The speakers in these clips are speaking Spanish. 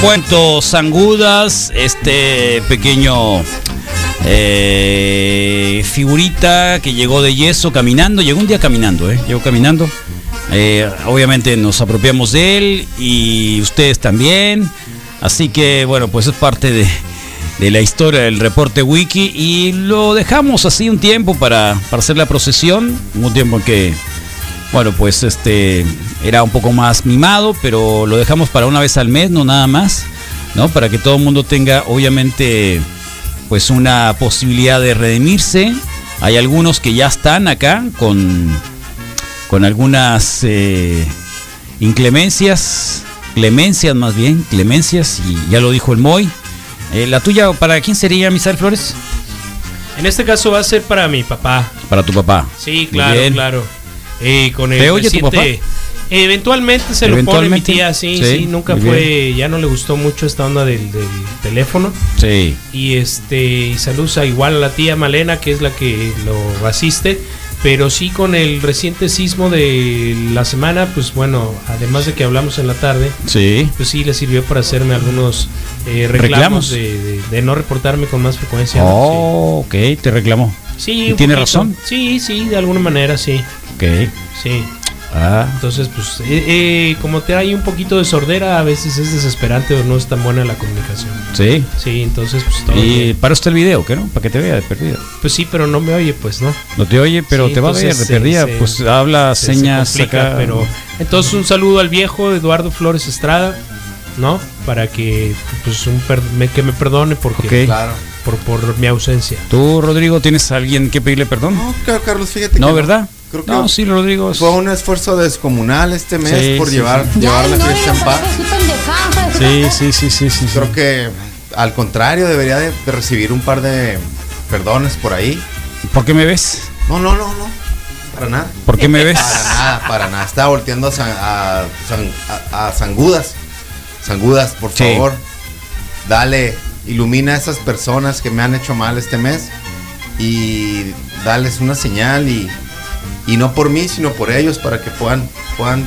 Cuento Sangudas, este pequeño eh, figurita que llegó de yeso caminando, llegó un día caminando, ¿eh? llegó caminando. Eh, obviamente nos apropiamos de él y ustedes también. Así que bueno, pues es parte de, de la historia del reporte wiki y lo dejamos así un tiempo para, para hacer la procesión, un tiempo en que, bueno, pues este era un poco más mimado, pero lo dejamos para una vez al mes, no nada más, ¿no? Para que todo el mundo tenga, obviamente, pues una posibilidad de redimirse. Hay algunos que ya están acá con, con algunas eh, inclemencias, clemencias más bien, clemencias, y ya lo dijo el Moy. Eh, la tuya, ¿para quién sería, Misael Flores? En este caso va a ser para mi papá. Para tu papá. Sí, claro, claro. Eh, con el ¿Te oye tu reciente- papá? Eventualmente se lo pone mi tía, sí, Sí, sí, nunca fue, ya no le gustó mucho esta onda del, del teléfono. Sí. Y este, y saludos a igual a la tía Malena, que es la que lo asiste. Pero sí con el reciente sismo de la semana, pues bueno, además de que hablamos en la tarde, Sí. pues sí le sirvió para hacerme algunos eh, reclamos, ¿Reclamos? De, de- de no reportarme con más frecuencia. ¿no? Oh, ok, te reclamó. Sí, ¿Y un tiene poquito. razón? Sí, sí, de alguna manera sí. Ok. Sí. Ah, Entonces, pues, eh, eh, como te hay un poquito de sordera, a veces es desesperante o no es tan buena la comunicación. sí. Sí, entonces, pues, todo Y bien. para usted el video, ¿qué no? Para que te vea de perdida. Pues sí, pero no me oye, pues, ¿no? No te oye, pero Sí, te va a ver de perdida. se- pues habla Se- se señas complica, acá. Pero, entonces, un saludo al viejo Eduardo Flores Estrada, ¿no? Para que, pues, un per- me- que me perdone porque, Ok. Claro. por, por mi ausencia. ¿Tú, Rodrigo, tienes a alguien que pedirle perdón? No, Carlos, fíjate No, que ¿verdad? Creo que No, sí, Rodrigo. fue un esfuerzo descomunal este mes Sí, por sí, llevar, sí. llevar la fiesta en paz. Sí, sí, sí, sí, sí. sí. Creo que al contrario debería de, de recibir un par de perdones por ahí. ¿Por qué me ves? No, no, no, no. Para nada. ¿Por qué me ves? Para nada, para nada. Está volteando a, San- a, San- a- a Sangudas. Sangudas, por Sí. favor. Dale, ilumina a esas personas que me han hecho mal este mes. Y dales una señal y, y no por mí, sino por ellos para que puedan, puedan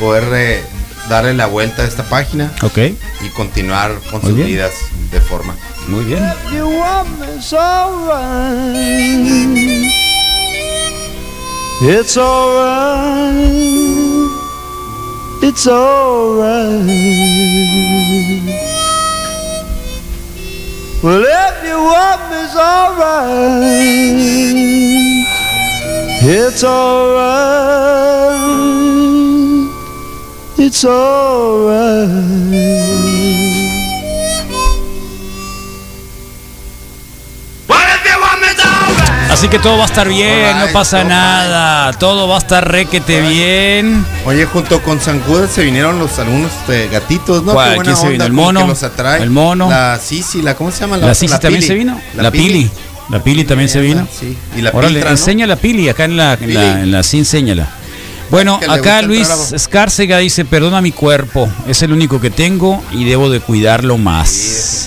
poder eh, darle la vuelta a esta página Ok, y continuar con Muy sus bien. vidas de forma. muy bien. You want me, it's alright. It's alright. It's alright. Well, if you want me, it's alright. It's alright. It's alright. Así que todo va a estar bien, no pasa nada. Todo va a estar requete bien. Oye, junto con Sangudas se vinieron los algunos eh, gatitos, ¿no? ¿Cuál? Qué buena ¿Quién se onda vino? ¿El mono? que los atrae. ¿El mono? La Sisi, la ¿cómo se llama? La Sisi también Pili. se vino. La, Pili. La Pili también se vino. Sí. Y la Órale, Piltra, ¿no? enseña la Pili acá en la, en la, en la sí, enséñala. Bueno, acá Luis Escárcega dice, perdona mi cuerpo, es el único que tengo y debo de cuidarlo Sí, más.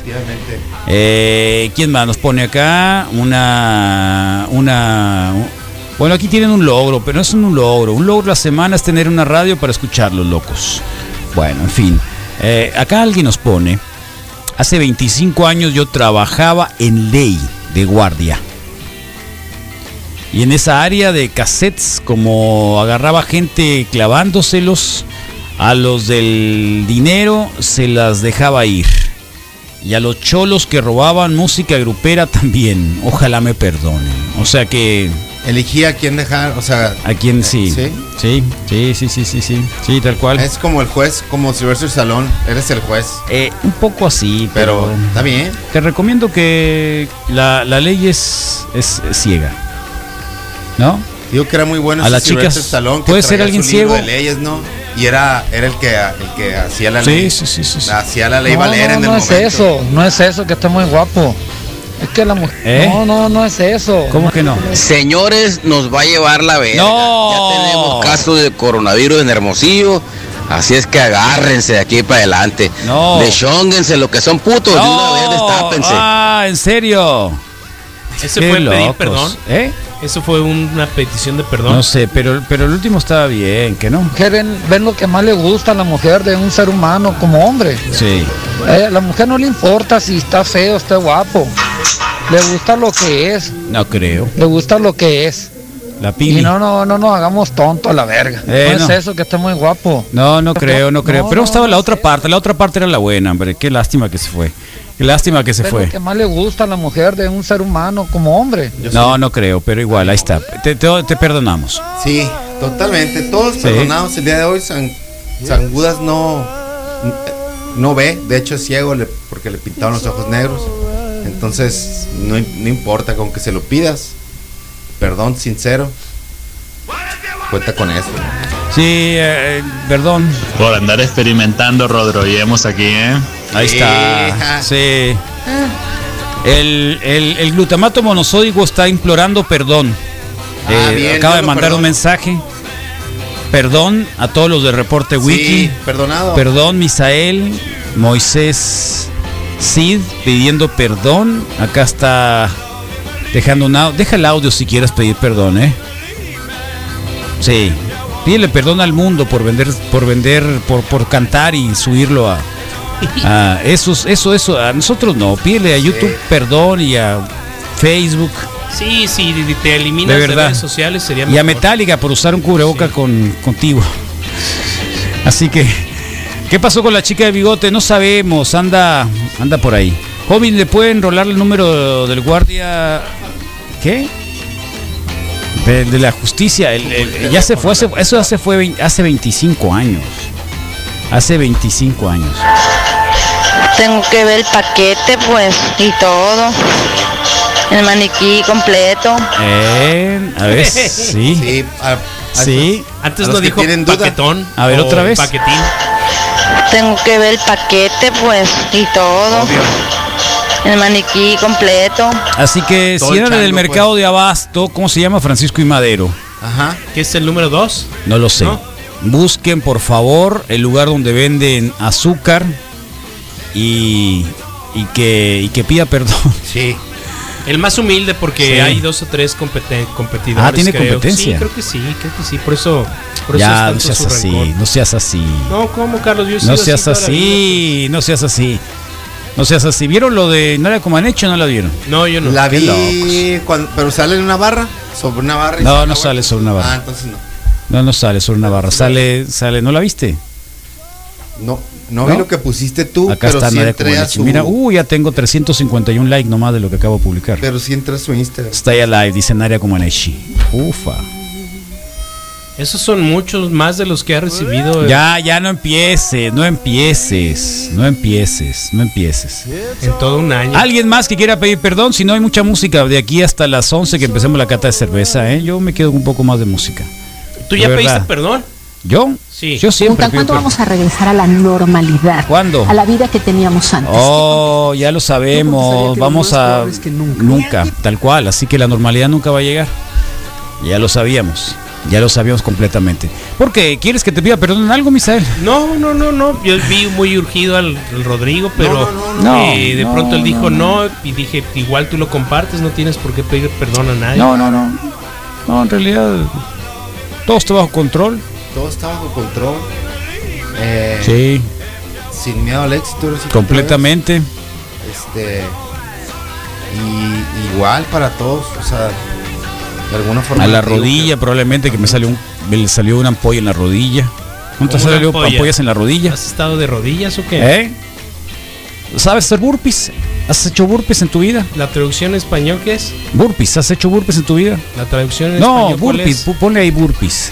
efectivamente. Eh, ¿Quién más nos pone acá? Una, una... Bueno, aquí tienen un logro, pero no es un logro. Un logro la semana es tener una radio para escuchar los locos. Bueno, en fin. Eh, acá alguien nos pone, hace 25 años yo trabajaba en ley de guardia. Y en esa área de cassettes, como agarraba gente clavándoselos, a los del dinero se las dejaba ir. Y a los cholos que robaban música grupera también. Ojalá me perdonen. O sea que Elegí a quién dejar, o sea, a quien sí. ¿Sí? Sí, sí, sí, sí, sí, sí. Sí, tal cual. es como el juez, como Sylvester Salón, eres el juez. Eh, un poco así, pero, Pero está bien. te recomiendo que la, la ley es, es ciega. ¿No? Digo que era muy bueno A ese las chicas, que ¿puede ser alguien ciego? de leyes, ¿no? Y era, era el que el que hacía la ley. sí, sí, sí, sí. Hacía la ley No, valer no, en el no es momento. eso, no es eso, que está muy guapo. Es que la mujer. ¿Eh? No, no, no es eso. ¿Cómo que no? Señores, nos va a llevar la verga. No. Ya tenemos casos de coronavirus en Hermosillo. Así es que agárrense de aquí para adelante. No. Deshónguense lo que son putos. De una vez destápense. Ah, ¿en serio? Ese Qué fue pedir locos. perdón. ¿Eh? Eso fue una petición de perdón. No sé, pero, pero el último estaba bien, ¿que no? mujer ven, ven lo que más le gusta a la mujer de un ser humano como hombre. Sí. Eh, a la mujer no le importa si está feo, está guapo. Le gusta lo que es, No creo. le gusta lo que es. La Y pili. no, no, no nos hagamos tonto a la verga. Eh, no, no. es eso, que está muy guapo. No, no creo, no creo. No, Pero no, estaba la otra parte. La otra parte era la buena, hombre. Qué lástima que se fue. Qué lástima que se fue. que más le gusta a la mujer de un ser humano como hombre. No, no creo, pero igual, ahí está. Te, te- te perdonamos. Sí, totalmente. Todos Sí. perdonados el día de hoy. San, San Judas no, no ve. De hecho, es ciego porque le pintaron los ojos negros. Entonces, no, no importa con que se lo pidas. Perdón sincero. Cuenta con eso. Sí, eh, perdón. Por andar experimentando rodroyemos aquí, ¿eh? Ahí está. Sí. El, el- el glutamato monosódico está implorando perdón. Ah, Eh, bien, acaba de mandar un mensaje. Perdón a todos los de Reporte Wiki. Sí, perdonado. Perdón, Misael, Moisés, Sid pidiendo perdón. Acá está dejando un audio. Deja el audio si quieres pedir perdón, ¿eh? Sí. Pídele perdón al mundo por vender, por vender, por, por cantar y subirlo a, a esos, eso, eso. A nosotros no. Pídele a YouTube perdón y a Facebook Sí, sí, te eliminas De de, verdad. redes sociales sería y a mejor. Metallica por usar un cubreboca con, contigo. Así que, ¿qué pasó con la chica de bigote? No sabemos, anda, anda por ahí. Joven, ¿le pueden rolar el número del guardia? ¿Qué? De, de la justicia. el- el- ya se fue, hace- eso hace, fue, hace 25 años. Hace 25 años. Tengo que ver el paquete, pues, y todo. El maniquí completo. Eh, a ver, sí. Sí, a- a Sí. estos- Antes a no dijo paquetón. A ver, otra vez. Paquetín. Tengo que ver el paquete, pues, y todo. Obvio. El maniquí completo. Así que Todo si eran del mercado de abasto, ¿cómo se llama? Francisco y Madero. Ajá. ¿Qué es el número 2? No lo sé. ¿No? Busquen por favor el lugar donde venden azúcar y, y que, y que pida perdón. Sí. El más humilde porque Sí. hay dos o tres compete- competidores. Ah, ¿tiene creo. competencia? Sí, creo que sí, creo que sí. Por eso, por eso ya, es no seas así, rencor. no seas así. No, ¿cómo, Carlos? Yo No seas así, no seas así. No seas así. ¿Vieron lo de no era como han hecho o no la vieron? pues. No, yo no. La vi cuando- pero sale en una barra, sobre una barra. y No, no sale sobre una barra. Ah, entonces no. No, no sale sobre una barra. Sale, sale, ¿no la viste? No, no, ¿No? vi lo que pusiste tú, Acá pero está sí Nadia Comaneci. su, Mira, uh, ya tengo 351 likes nomás de lo que acabo de publicar. pero sí entré a su Instagram. Está ahí live, dice Nadia Comaneci. Ufa. Esos son muchos más de los que ha recibido eh, Ya, ya no empieces, no empieces, no empieces, no empieces. en todo un año. ¿Alguien más que quiera pedir perdón? Si no hay mucha música de aquí hasta las 11 que empecemos la cata de cerveza, ¿eh? Yo me quedo con un poco más de música. ¿Tú ya pediste perdón? ¿Yo? Sí. Yo siempre Preguntan, ¿cuándo vamos a regresar a la normalidad? ¿Cuándo? A la vida que teníamos antes. Oh, ya lo sabemos. Vamos a. probable es que nunca. Nunca, tal cual. Así que la normalidad nunca va a llegar. Ya lo sabíamos. Ya lo sabíamos completamente. ¿Por qué? ¿Quieres que te pida perdón en algo, Misael? No, no, no, no. Yo vi muy urgido al, al Rodrigo, pero no, no, eh, de no, pronto él dijo no, no, y dije, igual tú lo compartes, no tienes por qué pedir perdón a nadie. No, no, no. No, en realidad. Todo está bajo control. Todo está bajo control. Eh, Sí, Sin miedo al éxito. sí completamente. Este. Y igual para todos, o sea, de alguna forma. A la rodilla, que- probablemente que me salió un, me salió una ampolla en la rodilla. ¿No te ¿Cómo una salió ampolla? ampollas en la rodilla? ¿Has estado de rodillas o qué? ¿Eh? ¿Sabes hacer burpees? ¿Has hecho burpees en tu vida? ¿La traducción en español qué es? Burpees, ¿has hecho burpees en tu vida? ¿La traducción en No, español cuál burpees, ponle ahí burpees.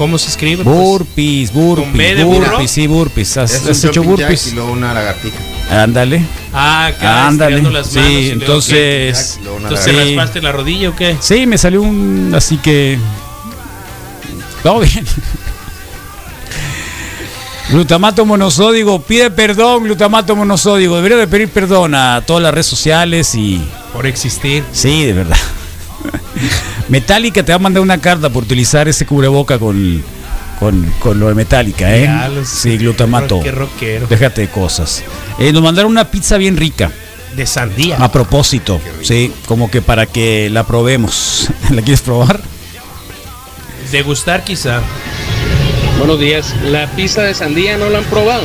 ¿Cómo se escribe? Pues, Burpees, ¿Con B burpees, burpees, sí, burpees. ¿Has, Es has hecho burpees? Y luego una lagartija. Ándale, ah, acá ándale. las manos Sí, entonces. ¿Entonces te raspaste la rodilla o qué? Sí, me salió un. Así que. Todo bien. Glutamato monosódico, pide perdón, glutamato monosódico. Debería de pedir perdón a todas las redes sociales y. Por existir. Sí, de verdad. Metallica te va a mandar una carta por utilizar ese cubreboca con, con, con lo de Metallica, ¿eh? Ya, los- sí, glutamato. Qué rockero. Déjate de cosas. Eh, nos mandaron una pizza bien rica. De sandía. A propósito, sí, como que para que la probemos. ¿La quieres probar? Degustar quizá. Buenos días. La pizza de sandía no la han probado.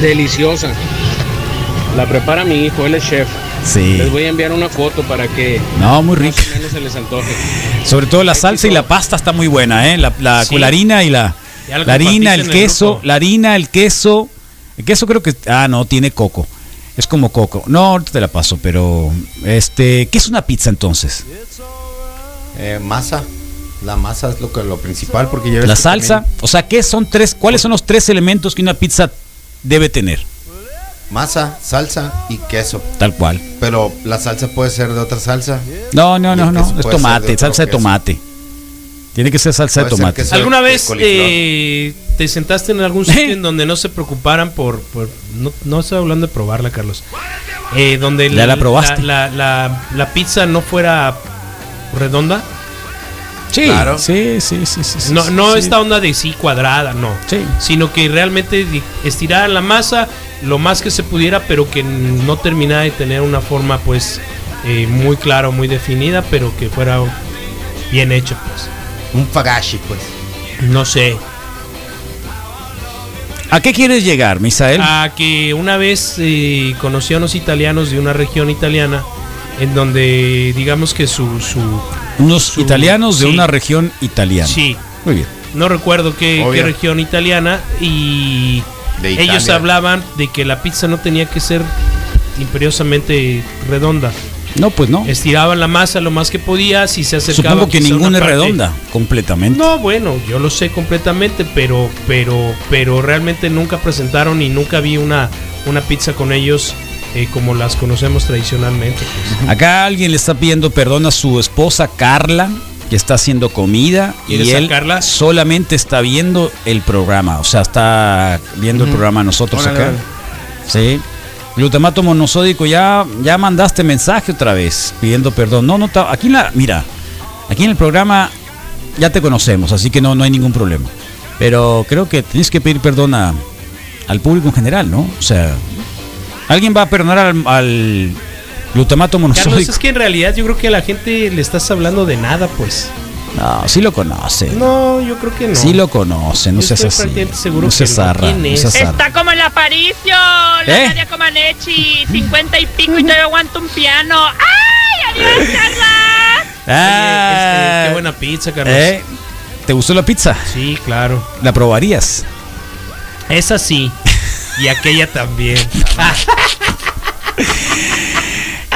Deliciosa. La prepara mi hijo, él es chef. Sí. Les voy a enviar una foto para que No, muy rica. más o menos se les antoje. Sobre todo la salsa y la pasta está muy buena, ¿eh? La, la, Sí. con la harina y la, la harina, el queso, grupo. la harina, el queso. El queso creo que... Ah, no, tiene coco. Es como coco. No, ahorita te la paso, pero... este ¿Qué es una pizza entonces? Eh, masa. La masa es lo, que, lo principal porque ya La salsa. también O sea, ¿qué son tres? ¿Cuáles son los tres elementos que una pizza debe tener? Masa, salsa y queso. Tal cual. Pero la salsa puede ser de otra salsa. No, no, no, no. Es tomate, de salsa de queso. tomate. Tiene que ser salsa de Puede tomate. ¿Alguna de vez eh, te sentaste en algún sitio en donde no se preocuparan por... por- no, no estoy hablando de probarla, Carlos. Eh, donde Ya la probaste. La, la- la pizza no fuera redonda. Sí, Claro. sí, sí, sí, sí, sí, No, no sí. esta onda de sí cuadrada, no. Sí. Sino que realmente estiraran la masa lo más que se pudiera, pero que no terminara de tener una forma pues eh, muy clara o muy definida, pero que fuera bien hecho pues. Un fagashi, pues. No sé. ¿A qué quieres llegar, Misael? A que una vez eh, conocí a unos italianos de una región italiana en donde digamos que su... su Unos su- italianos de sí. una región italiana. Sí, Muy bien. no recuerdo qué, qué región italiana y De ellos hablaban de que la pizza no tenía que ser imperiosamente redonda. No, pues no. Estiraban la masa lo más que podía, si se acercaba Supongo que ninguna una es redonda, completamente. No, bueno, yo lo sé completamente, pero pero pero realmente nunca presentaron y nunca vi una una pizza con ellos eh, como las conocemos tradicionalmente. pues. Acá alguien le está pidiendo perdón a su esposa Carla, que está haciendo comida y ¿Quieres él sacarla? solamente está viendo el programa, o sea, está viendo el programa nosotros Órale, acá. Sí. Glutamato monosódico, ya, ya mandaste mensaje otra vez pidiendo perdón. No, no, ta- aquí en la, mira, aquí en el programa ya te conocemos, así que no, no hay ningún problema. Pero creo que tienes que pedir perdón a- al público en general, ¿no? O sea, alguien va a perdonar al, al glutamato Carlos, monosódico. es que en realidad yo creo que a la gente le estás hablando de nada, pues. No, sí lo conoce. No, yo creo que no. Sí lo conoce, no Yo seas así. seguro no seas zarra, ¿Quién no es? Está como el Aparicio, la ¿Eh? Nadia Comaneci, 50 y pico y todavía aguanto un piano. ¡Ay, adiós, Carla! Ah, Oye, este, qué buena pizza, Carlos. ¿eh? ¿Te gustó la pizza? Sí, claro. ¿La probarías? Esa sí. Y aquella también.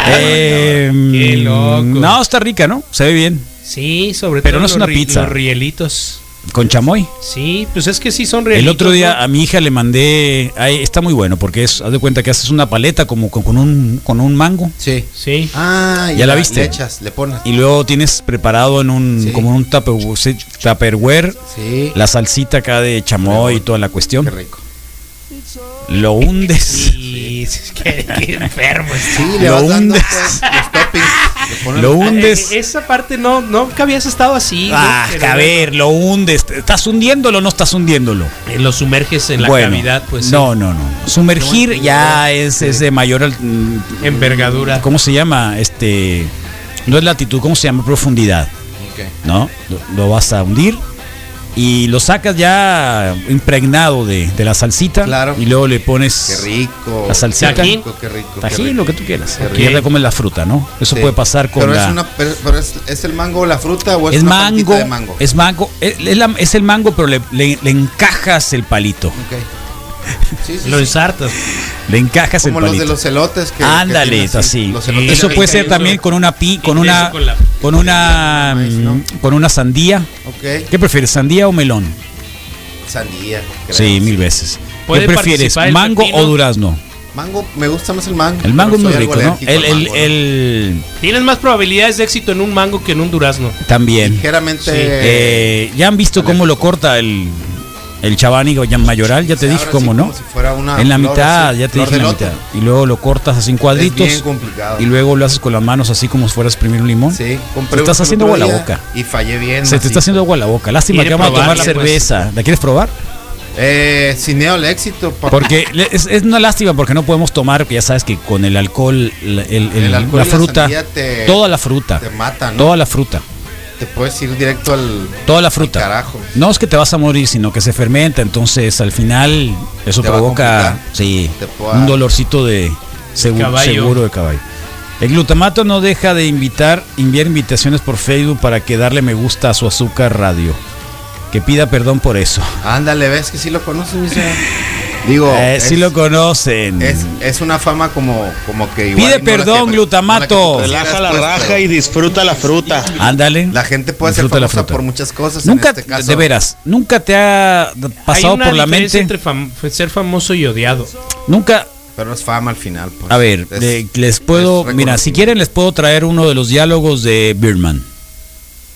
Eh, qué loco. No, está rica, ¿no? Se ve bien. Sí, sobre Pero todo no es una pizza. Los rielitos. Con chamoy. Sí, pues es que sí son rielitos. El otro día ¿no? a mi hija le mandé. ay, está muy bueno porque es. Haz de cuenta que haces una paleta como con, con un, con un mango. Sí. Sí. Ah, y ¿Ya la viste? Le echas, le pones. Y luego tienes preparado en un. Sí. como en un tupperware, sí, tupperware, Sí. la salsita acá de chamoy y toda la cuestión. Qué rico. Lo hundes. Sí, es que, qué enfermo. Sí, le Lo dando hundes. pues, los toppings. Le pones Lo hundes. Eh, esa parte no, no que habías estado así. ¿no? Ah, Pero a ver, lo hundes. ¿Estás hundiéndolo o no estás hundiéndolo? eh, Lo sumerges en la Bueno, cavidad, pues. sí. No, no, no. Sumergir ya es, es de mayor Envergadura. ¿Cómo se llama? Este. No es latitud, ¿cómo se llama? Profundidad. ¿No? Lo, lo vas a hundir y lo sacas ya impregnado de, de la salsita. Claro. Y luego le pones Qué rico. la salsita. Qué rico, qué rico. qué Tajín, rico. lo que tú quieras. Porque ya te comes la fruta, ¿no? Eso Sí. puede pasar con pero la. Es, una, pero, pero es, ¿es el mango la fruta o es, es una mango, de mango? es mango, es, es la- es el mango, pero le, le- le encajas el palito. Ok. Sí, sí, Lo ensartas. Le encajas Como el los de palito. los elotes que. que Ándale, es así. Eso de puede ser también con una pi, con una, con la- con una, maíz, ¿no? mm, con una sandía. ¿Qué prefieres, sandía o melón? Sandía. creo. Sí, mil veces. ¿Qué ¿Puede prefieres, mango pepino? o durazno? Mango, me gusta más el mango. El mango es muy rico, algo ¿no? alérgico El, al el, mango, ¿no? el- Tienes más probabilidades de éxito en un mango que en un durazno. también. Ligeramente. Eh, ya han visto cómo lo corta el, el chabánigo ya mayoral, ya te se dije cómo, ¿no? como si fuera una en la mitad, así, ya te dije en la mitad. Y luego lo cortas así en cuadritos. Es bien complicado. Y luego lo haces con las manos así como si fueras a exprimir un limón. Sí, Te estás haciendo agua a la boca. Y fallé bien. Se te está haciendo agua a la boca. Lástima que vamos a tomar pues. cerveza. ¿La quieres probar? Eh, Cineo el éxito. papá. Porque es, es una lástima porque no podemos tomar, que ya sabes que con el alcohol, el- el- el- El alcohol la fruta, te- toda la fruta, te mata, ¿no? toda la fruta, Te puedes ir directo al. toda la fruta. carajo. No es que te vas a morir, sino que se fermenta, entonces al final eso Te provoca, sí, un dolorcito de seguro, caballo. seguro de caballo. El glutamato no deja de invitar, enviar invitaciones por Facebook para que darle me gusta a su azúcar radio. Que pida perdón por eso. Ándale, ves que sí lo conoces, mi señor? Digo, Eh, es, sí lo conocen. es, es una fama como, como que igual. Pide no la perdón, que- glutamato. la Relaja la raja y disfruta la fruta. Ándale. La gente puede Disfruta ser la famosa fruta. por muchas cosas. Nunca, en este caso, de veras, nunca te ha pasado Hay una por la mente. entre fam- ser famoso y odiado. Nunca. Pero es fama al final. Pues. A ver, Es- le- les puedo. Mira, si quieren, les puedo traer uno de los diálogos de Birdman.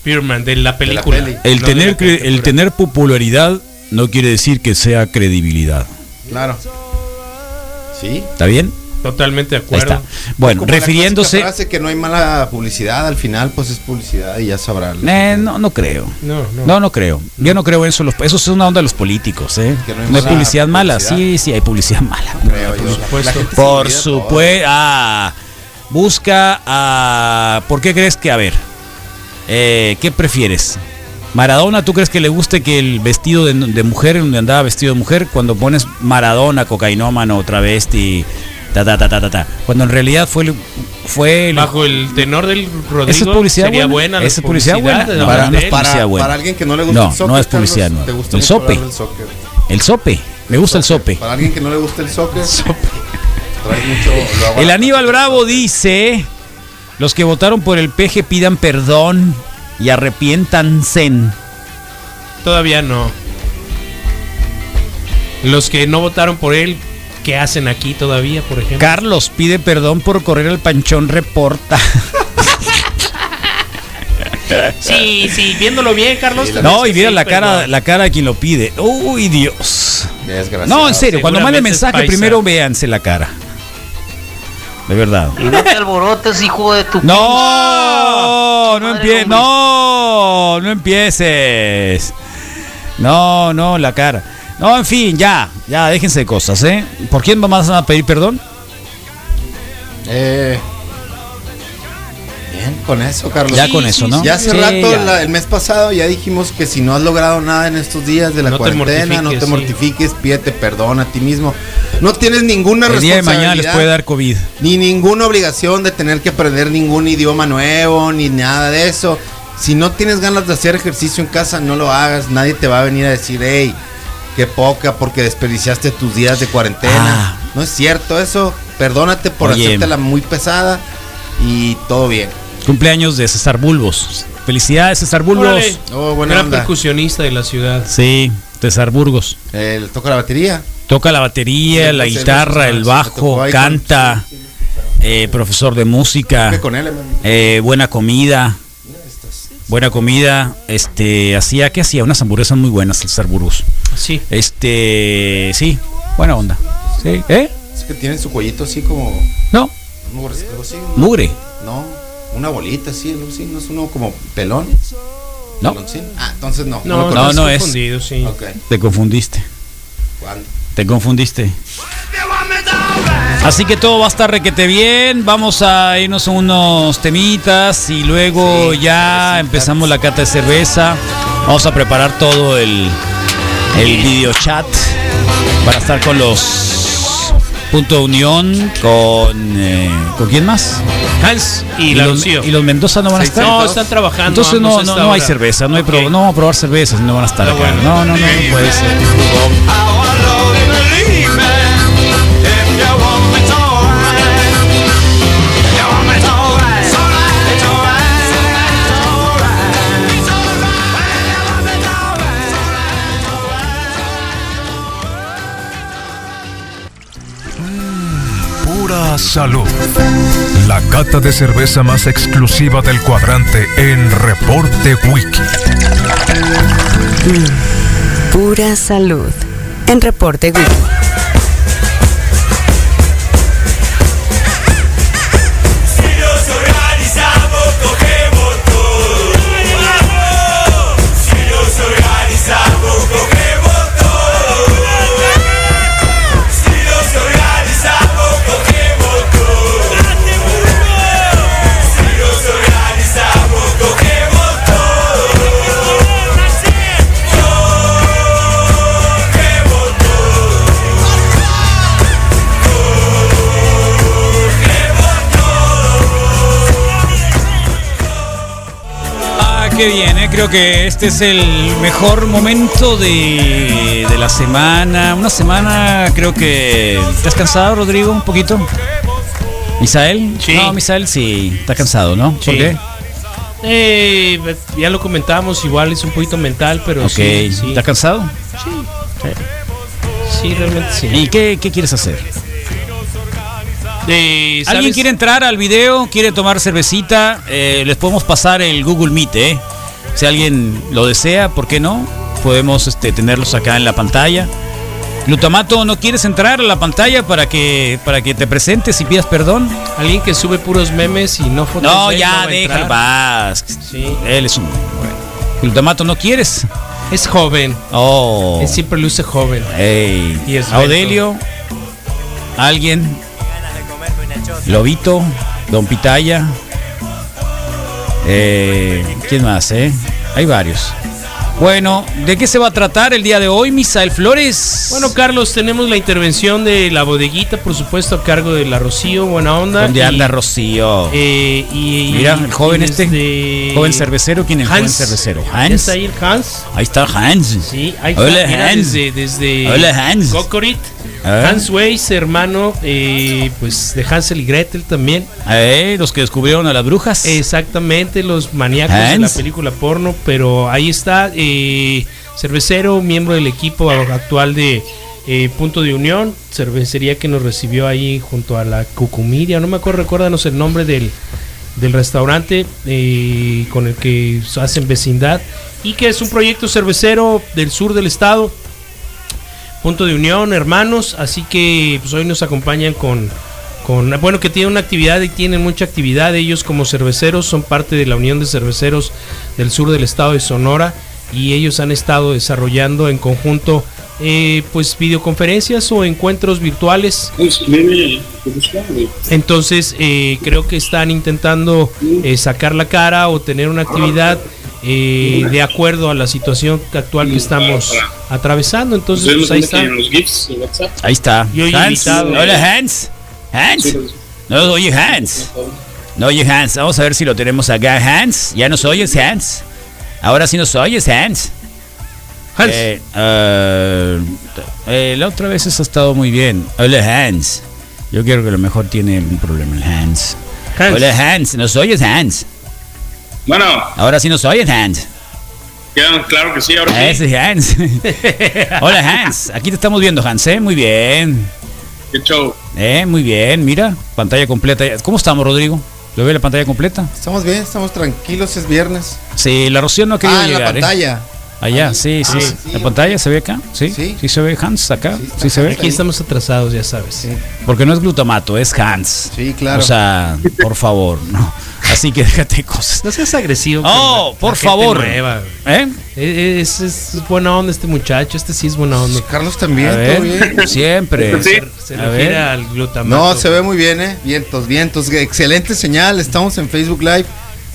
Spearman, de la película. peli. El, no de tener, la el tener popularidad no quiere decir que sea credibilidad. Claro. Sí. ¿Está bien? Totalmente de Ahí acuerdo. está. Bueno, Como la refiriéndose. frase que no hay mala publicidad, al final pues es publicidad y ya sabrá. Eh, no, no creo. No, no. No, no creo. Yo no creo en eso. Los- Eso es una onda de los políticos, ¿eh? Que no hay no hay mala publicidad mala. publicidad. Sí, sí, hay publicidad mala. Creo yo. supuesto. La Por supuesto. Ah, busca a. ¿Por qué crees que? A ver. eh, ¿Qué prefieres? Maradona, ¿tú crees que le guste que el vestido de, de mujer, donde andaba vestido de mujer, cuando pones Maradona, cocainómano, travesti, ta ta ta ta ta ta? Cuando en realidad fue el- fue el- Bajo el tenor del Rodrigo Esa es publicidad sería buena. buena. la Esa es publicidad buena. No, no para- publicidad buena. Para alguien que no le gusta No, el soccer, no es Carlos, publicidad, no. ¿te gusta El sope. el sope. Me gusta el sope. Para alguien que no le gusta el soccer, trae mucho. El Aníbal Bravo dice: Los que votaron por el peje pidan perdón y arrepiéntanse. Todavía no. Los que no votaron por él, ¿qué hacen aquí todavía, por ejemplo? Carlos pide perdón por correr al panchón reporta. Sí, sí, viéndolo bien, Carlos. Sí, No, y sí, mira la pero- cara, la cara de quien lo pide. Uy, Dios. No, en serio, cuando mande mensaje, primero véanse la cara. De verdad. Y no te alborotes, hijo de tu No, no Madre empieces. No, no empieces. No, no, la cara. No, en fin, ya, ya, déjense de cosas, ¿eh? ¿Por quién vamos a pedir perdón? Eh, bien, con eso, Carlos. Ya con eso, ¿no? Ya hace Sí, rato, ya. la- el mes pasado, ya dijimos que si no has logrado nada en estos días de la No te cuarentena, no te mortifiques, mortifiques, pídete perdón a ti mismo. No tienes ninguna El día de responsabilidad. mañana les puede dar COVID. Ni ninguna obligación de tener que aprender ningún idioma nuevo, ni nada de eso. Si no tienes ganas de hacer ejercicio en casa, no lo hagas. Nadie te va a venir a decir, hey, qué poca porque desperdiciaste tus días de cuarentena. Ah. No es cierto eso. Perdónate por Oye. hacértela muy pesada y todo bien. Cumpleaños de César Bulbos. Felicidades, César Bulbos. Oh, buena Gran onda. percusionista de la ciudad. Sí, César Burgos. Él toca la batería. Toca la batería, Sí, la pues, guitarra, el bajo, canta, eh, profesor de música, con él, eh, buena comida, buena comida, este, hacía, ¿qué hacía? Unas hamburguesas muy buenas, el César Burgos. Sí. Este, sí, buena onda. Sí, ¿eh? Es que tiene su cuellito así como. ¿no? mugre. No, una bolita así, algo así, no es uno como pelón. No. Peloncín. Ah, entonces no. No, lo no, no, no es. confundido, sí. Te confundiste. ¿Cuándo? Te confundiste. Así que todo va a estar requete bien. Vamos a irnos a unos temitas y luego Sí, ya empezamos la cata de cerveza. Vamos a preparar todo el, el video chat para estar con los punto de unión con eh, con quién más Hans y, la los, Lucío. y los Mendoza no van a estar. no, están trabajando. entonces no, no, no hay cerveza no hay pro- no vamos a probar cervezas no van a estar Está acá. bueno. no no no no puede ser Salud. La cata de cerveza más exclusiva del cuadrante en Reporte Wiki. Pura salud. En Reporte Wiki. Qué bien, ¿eh? creo que este es el mejor momento de, de la semana. Una semana, creo que. ¿Estás cansado, Rodrigo? Un poquito. ¿Misael? Sí. No, Misael sí. Está cansado, ¿no? ¿Por Sí. qué? Eh, ya lo comentábamos, igual es un poquito mental, pero Ok. sí, sí. ¿Estás cansado? Sí, realmente sí. ¿Y qué, qué quieres hacer? Eh, ¿Alguien quiere entrar al video? ¿Quiere tomar cervecita? Eh, les podemos pasar el Google Meet, ¿eh? Si alguien lo desea, ¿por qué no? Podemos este, tenerlos acá en la pantalla. Glutamato, ¿no quieres entrar a la pantalla para que, para que te presentes y pidas perdón? Alguien que sube puros memes y no fotos No, ya, a déjalo, vas. Él es un... Glutamato, ¿no quieres? Es joven. Oh. Él siempre luce joven. Ey. Y es Audelio, alguien, Lobito, Don Pitaya, eh, ¿quién más, eh? Hay varios. Bueno, ¿de qué se va a tratar el día de hoy, Misael Flores? Bueno, Carlos, tenemos la intervención de la bodeguita, por supuesto, a cargo de la Rocío, buena onda. ¿Dónde y- anda Rocío? Eh, y, Mira, el joven este, joven cervecero, ¿quién es el joven cervecero? ¿Ya Hans. está ahí el Hans? Ahí está Hans. Sí, ahí está. Hola, Hans. Desde, desde Hola, Hans. Gokorit. Ah. Hans Weiss, hermano, eh, pues de Hansel y Gretel también. Eh, los que descubrieron a las brujas. Exactamente, los maníacos de la película porno, pero ahí está, eh, cervecero, miembro del equipo actual de eh, Punto de Unión, cervecería que nos recibió ahí junto a la Cucumiria, no me acuerdo, recuérdanos el nombre del, del restaurante eh, con el que hacen vecindad y que es un proyecto cervecero del sur del estado. Punto de unión, hermanos, así que pues hoy nos acompañan con, con bueno que tienen una actividad y tienen mucha actividad. Ellos como cerveceros son parte de la Unión de Cerveceros del sur del estado de Sonora y ellos han estado desarrollando en conjunto eh, pues videoconferencias o encuentros virtuales. Entonces eh, creo que están intentando eh, sacar la cara o tener una actividad eh, de acuerdo a la situación actual que estamos atravesando. Entonces pues, ahí está. Ahí está. Hans. Hola, Hans. Hans. No oye, Hans. No oye, Hans. Vamos a ver si lo tenemos acá. Hans. ¿Ya nos oyes, Hans? Ahora sí nos oyes, Hans. Hans. Eh, eh, eh, la otra vez eso ha estado muy bien. Hola, Hans. Yo creo que a lo mejor tiene un problema el Hans. Hans. Hola, Hans. ¿Nos oyes, Hans? Bueno, Ahora sí nos oyes, Hans. claro que sí, ahora sí. Ese es Hans. Hola, Hans. Aquí te estamos viendo, Hans. ¿eh? Muy bien. Qué show. Eh, muy bien, mira, pantalla completa. ¿Cómo estamos, Rodrigo? ¿Lo ve la pantalla completa? Estamos bien, estamos tranquilos, es viernes. Sí, la Rocío no ha querido Ah, en la llegar, ¿eh? pantalla. Allá, sí, sí. Ah, sí. sí. ¿La pantalla se ve acá? ¿Sí? Sí, se ve Hans acá? Sí, se ve. Aquí estamos atrasados, ya sabes. Porque no es glutamato, es Hans. Sí, claro. O sea, por favor, no. Así que déjate cosas. No seas agresivo. Oh, por favor. nueva, güey. ¿Eh? Es, es- es buena onda este muchacho, este sí es buena onda. Carlos también, todo bien. siempre. Se, se A refiere ver. al glutamato. No, se ve muy bien, ¿eh? Vientos, vientos. Excelente señal. Estamos en Facebook Live.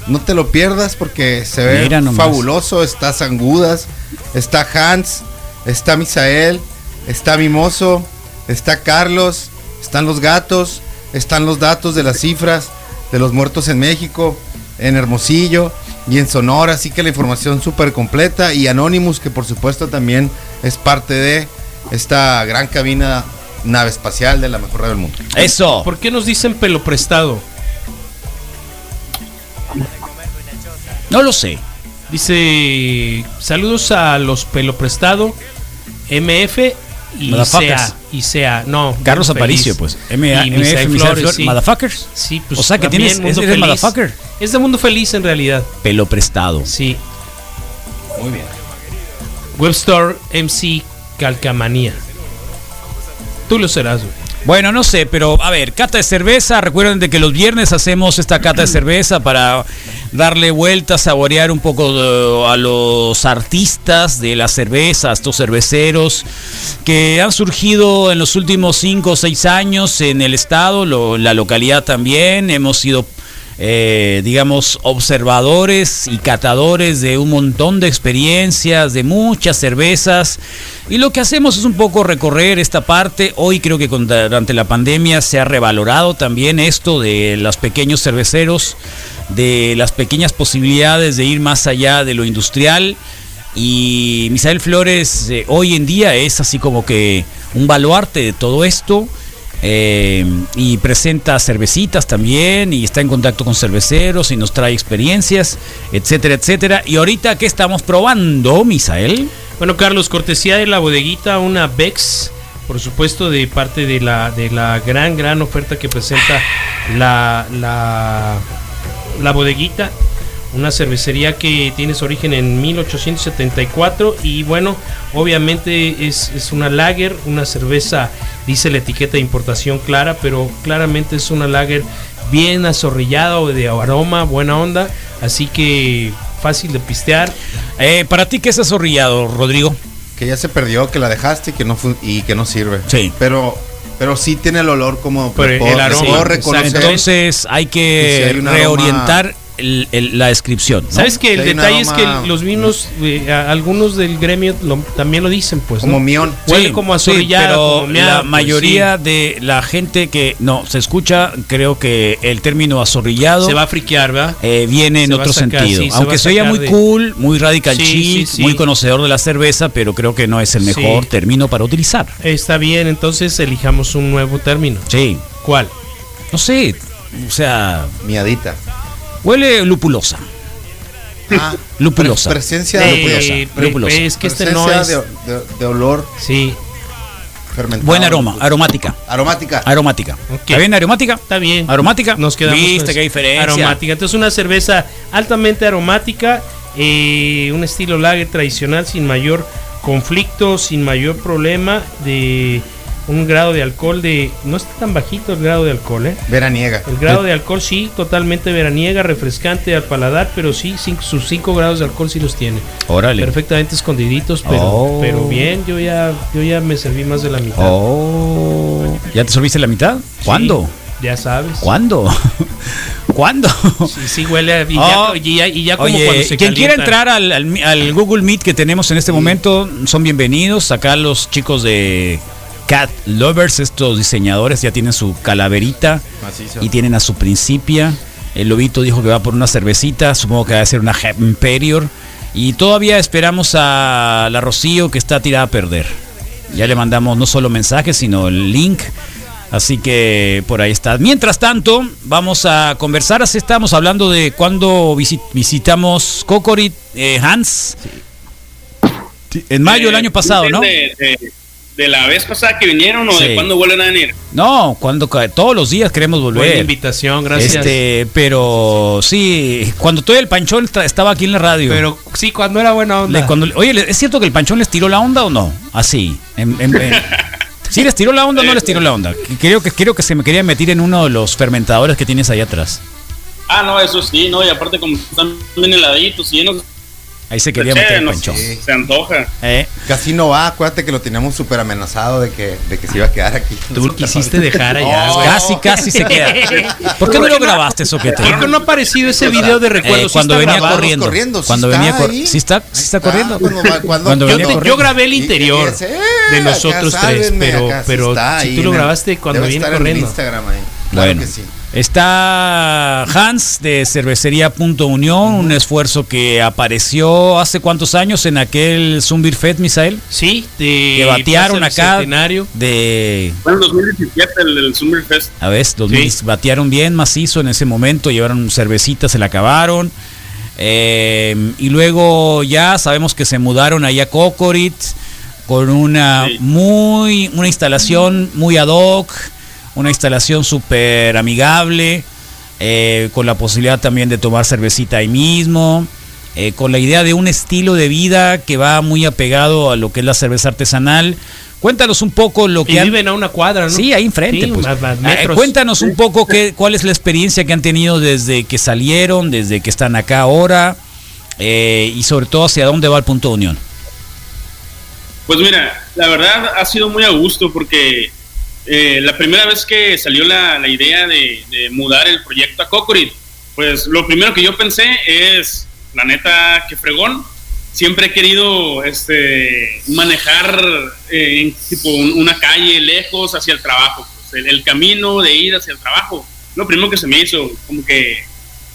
No te lo pierdas porque se ve fabuloso. Está Sangudas, está Hans, está Misael, está Mimoso, está Carlos, están los gatos, están los datos de las cifras de los muertos en México, en Hermosillo y en Sonora. Así que la información súper completa. Y Anonymous, que por supuesto también es parte de esta gran cabina nave espacial de la mejor radio del mundo. Eso. ¿Por qué nos dicen pelo prestado? No lo sé. Dice, saludos a los pelo prestado, MF y. CA. Y CA, no. Carlos Aparicio, pues. Misael MF, Flores, sí. motherfuckers. Sí, pues. O sea que tienes- Mundo eres Feliz. motherfucker. Es de Mundo Feliz en realidad. Pelo prestado. Sí. Muy bien. Webstore MC Calcamanía. Tú lo serás, güey. Bueno, no sé, pero a ver, cata de cerveza. Recuerden de que los viernes hacemos esta cata de cerveza para darle vuelta, saborear un poco de- a los artistas de la cerveza, a estos cerveceros que han surgido en los últimos 5 o 6 años en el estado, lo- la localidad también. Hemos sido eh, digamos, observadores y catadores de un montón de experiencias, de muchas cervezas. Y lo que hacemos es un poco recorrer esta parte. Hoy creo que durante la pandemia se ha revalorado también esto de los pequeños cerveceros de las pequeñas posibilidades de ir más allá de lo industrial. Y Misael Flores eh, hoy en día es así como que un baluarte de todo esto. Eh, y presenta cervecitas también y está en contacto con cerveceros y nos trae experiencias, etcétera, etcétera. Y ahorita, ¿qué estamos probando, Misael? Bueno, Carlos, cortesía de la bodeguita, una Bex, por supuesto, de parte de la, de la gran, gran oferta que presenta la, la, la bodeguita. Una cervecería que tiene su origen en 1874 y bueno, obviamente es, es una lager, una cerveza, dice la etiqueta de importación clara, pero claramente es una lager bien azorrillada o de aroma, buena onda, así que fácil de pistear. Eh, ¿Para ti qué es azorrillado, Rodrigo? Que ya se perdió, que la dejaste y que no, y que no sirve. Sí. Pero, pero sí tiene el olor como... Pero el aroma, reconocer. Entonces hay que que si hay un reorientar el- el- la descripción. ¿no? ¿Sabes que el Sí, hay detalle es que los mismos, eh, algunos del gremio lo- también lo dicen, pues. Como ¿no? mión. Huele Sí, como sí, pero como meada, la pues, mayoría de la gente que no se escucha, creo que el término sí. azorrillado se va a friquear, ¿verdad? eh, viene en se a otro sacar, sentido. sí, Aunque se oía sacar muy de- cool, muy radical Sí, chic, sí, sí. muy conocedor de la cerveza, pero creo que no es el Sí. mejor término para utilizar. Está bien, entonces elijamos un nuevo término. Sí, ¿Cuál? no sé, o sea, Miadita. Huele lupulosa. Ah, Lupulosa. pre- presencia de lupulosa, lupulosa. Es que este no es. de, de- de olor Sí, fermentado. Buen aroma, aromática. Aromática. Aromática. Ok. ¿Está bien aromática? está bien. ¿Aromática? Nos quedamos ¿Viste con qué diferencia? Aromática. Entonces una cerveza altamente aromática, eh, un estilo lager tradicional sin mayor conflicto, sin mayor problema, de un grado de alcohol de... No está tan bajito el grado de alcohol, ¿eh? Veraniega. El grado de alcohol sí, totalmente veraniega, refrescante al paladar, pero sí, cin- sus 5 grados de alcohol sí los tiene. Órale. Perfectamente escondiditos, pero, Oh. pero bien, yo ya, yo ya me serví más de la mitad. Oh. ¿Ya te serviste la mitad? ¿Cuándo? Sí, ya sabes. ¿Cuándo? ¿Cuándo? Sí, sí huele a- y, Oh. ya, y ya- y ya como cuando se quien quiera entrar al, al- al Google Meet que tenemos en este momento, son bienvenidos. Acá los chicos de Cat Lovers, estos diseñadores, ya tienen su calaverita Macizo. y tienen a su principia. El lobito dijo que va por una cervecita, supongo que va a ser una Imperior. Y todavía esperamos a la Rocío que está tirada a perder. Ya le mandamos no solo mensajes, sino el link. Así que por ahí está. Mientras tanto, vamos a conversar. Así estamos hablando de cuando visi- visitamos Cocorit, eh, Hans. En mayo del Eh, año pasado, ¿no? De, de- de la vez pasada que vinieron o Sí. de cuándo vuelven a venir. No, cuando todos los días queremos Buena volver. invitación, gracias. Este, pero sí, cuando todo el panchón esta- estaba aquí en la radio. Pero sí, cuando era buena onda. Le- cuando- oye, ¿es cierto que el panchón les tiró la onda o no? Así. en- en- en- ¿Sí les tiró la onda o no les tiró la onda? Creo que, creo que se me quería meter en uno de los fermentadores que tienes allá atrás. Ah, no, eso sí, no, y aparte como están bien heladitos y llenos Ahí se de quería meter no panchón. sé, se antoja. Eh, Casi no va, acuérdate que lo teníamos súper amenazado de que, de que se iba a quedar aquí. Tú lo quisiste dejar allá, Oh. Casi, casi se queda. ¿Por qué no lo grabaste, Soquete? ¿Por qué no ha aparecido ese video de recuerdos? Eh, Sí cuando venía grabado. corriendo. corriendo, sí cuando está venía cor- ahí. sí está, sí está corriendo. cuando va- cuando- Cuando Yo, venía te- yo corriendo. grabé el Y- interior y ese, de acá nosotros tres, pero, sí pero si tú lo grabaste cuando el corriendo. Instagram ahí. Claro Bueno, que sí. Está Hans de Cervecería Punto Unión, un esfuerzo que apareció hace cuántos años en aquel Zumbir Fed, Misael, Sí, de que batearon acá centenario. de Bueno, 2017 el, el Summer Fest. a ver, 2000, Sí. batearon bien macizo en ese momento, llevaron cervecitas, se la acabaron. Eh, y luego ya sabemos que se mudaron allá a Cocorit con una Sí. muy una instalación muy ad hoc, una instalación súper amigable, eh, con la posibilidad también de tomar cervecita ahí mismo, eh, con la idea de un estilo de vida que va muy apegado a lo que es la cerveza artesanal. Cuéntanos un poco lo Y que han- viven a una cuadra, ¿no? Sí, ahí enfrente. Sí, pues. más- más Eh, metros. cuéntanos un poco qué, cuál es la experiencia que han tenido desde que salieron, desde que están acá ahora eh, y sobre todo hacia dónde va el punto de unión. Pues mira, la verdad ha sido muy a gusto porque eh, la primera vez que salió la, la idea de, de mudar el proyecto a Cocorit, pues lo primero que yo pensé es, la neta, que fregón. Siempre he querido este, manejar eh, en tipo un- una calle lejos hacia el trabajo, pues, el, el camino de ir hacia el trabajo. Lo primero que se me hizo, como que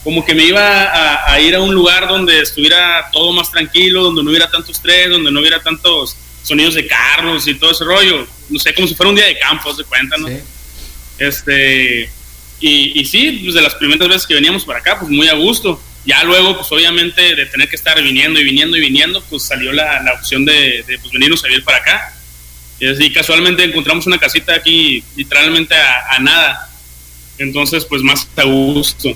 como que me iba a, a ir a un lugar donde estuviera todo más tranquilo, donde no hubiera tanto estrés, donde no hubiera tantos sonidos de carros y todo ese rollo. No sé, como si fuera un día de campo, se cuenta, ¿no? Este, y, y sí, pues de las primeras veces que veníamos para acá, pues muy a gusto. Ya luego, pues obviamente de tener que estar viniendo y viniendo y viniendo, pues salió la, la opción de, de pues, venirnos a vivir para acá. Y así casualmente encontramos una casita aquí literalmente a, a nada. Entonces, pues más a gusto.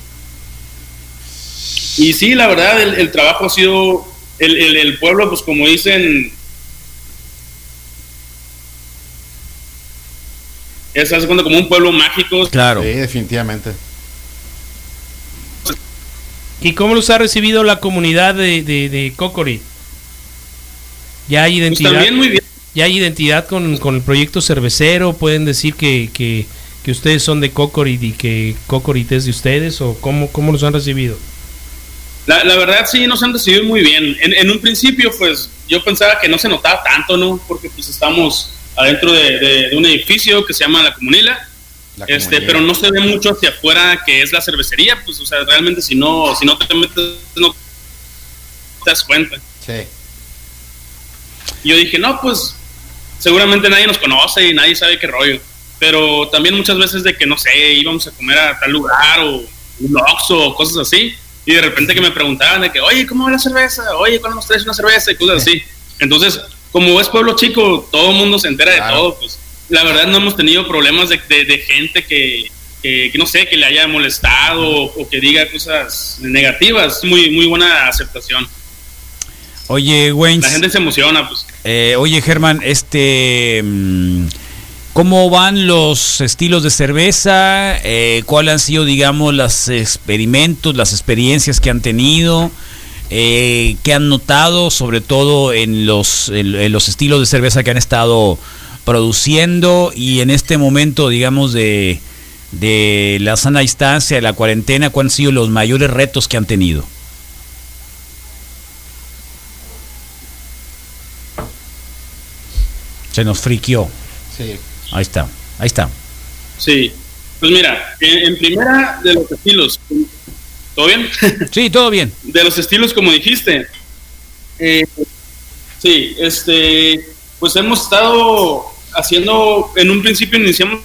Y sí, la verdad, el, el trabajo ha sido, el, el, el pueblo, pues como dicen, es hace cuenta como un pueblo mágico. Claro. Sí, definitivamente. ¿Y cómo los ha recibido la comunidad de, de, de Cocori? Ya hay identidad. Pues también muy bien. Ya hay identidad con, con el proyecto cervecero. Pueden decir que, que, que ustedes son de Cocorit y que Cocorit es de ustedes o cómo, cómo los han recibido. La, la verdad sí nos han recibido muy bien. En, en un principio, pues yo pensaba que no se notaba tanto, ¿no? Porque pues estamos adentro de, de- de un edificio que se llama La Comunila. La Este, Comunila. pero no se ve mucho hacia afuera que es la cervecería, pues, o sea, realmente si no, si no te metes, no te das cuenta. Sí. Yo dije, no, pues, seguramente nadie nos conoce y nadie sabe qué rollo. Pero también muchas veces de que, no sé, íbamos a comer a tal lugar o un Oxxo o cosas así. Y de repente que me preguntaban de que, oye, ¿cómo va la cerveza? Oye, ¿cuándo nos traes una cerveza? Y cosas así. Entonces, como es pueblo chico, todo el mundo se entera de todo, pues la verdad no hemos tenido problemas de, de- de gente que, que, que no sé, que le haya molestado o, que diga cosas negativas. Muy, muy buena aceptación. Oye, Wayne. La gente se emociona, pues. Eh, oye, Germán, este. mm, ¿Cómo van los estilos de cerveza? Eh, ¿Cuáles han sido, digamos, los experimentos, las experiencias que han tenido? Eh, ¿Qué han notado, sobre todo en los, en- en los estilos de cerveza que han estado produciendo? Y en este momento, digamos, de, de la sana distancia, de la cuarentena, ¿cuáles han sido los mayores retos que han tenido? Se nos friqueó. Sí. Ahí está, ahí está. Sí. Pues mira, en, en primera de los estilos, ¿todo bien? Sí, todo bien. De los estilos, como dijiste. eh, sí, este, pues hemos estado haciendo, en un principio iniciamos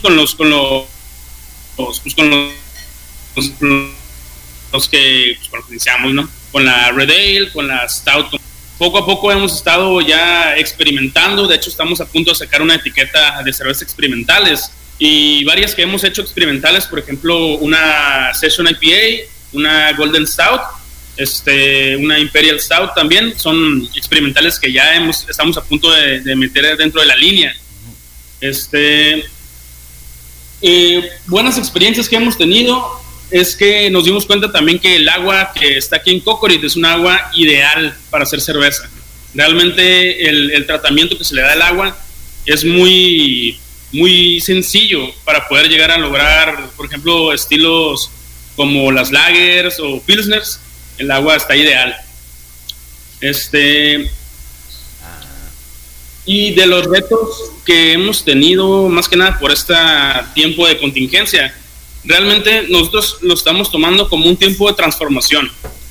con los, con los, los- pues con los, los, los que, pues con los que iniciamos, ¿no? Con la Red Ale, con la Stout. Poco a poco hemos estado ya experimentando, de hecho estamos a punto de sacar una etiqueta de cervezas experimentales y varias que hemos hecho experimentales, por ejemplo, una Session IPA, una Golden Stout, este, una Imperial Stout también, son experimentales que ya hemos, estamos a punto de, meter dentro de la línea. Este, eh, buenas experiencias que hemos tenido es que nos dimos cuenta también que el agua que está aquí en Cocorit es un agua ideal para hacer cerveza. Realmente el tratamiento que se le da al agua es muy, muy sencillo para poder llegar a lograr, por ejemplo, estilos como las lagers o pilsners. El agua está ideal. Este, y de los retos que hemos tenido, más que nada por este tiempo de contingencia, realmente nosotros lo estamos tomando como un tiempo de transformación,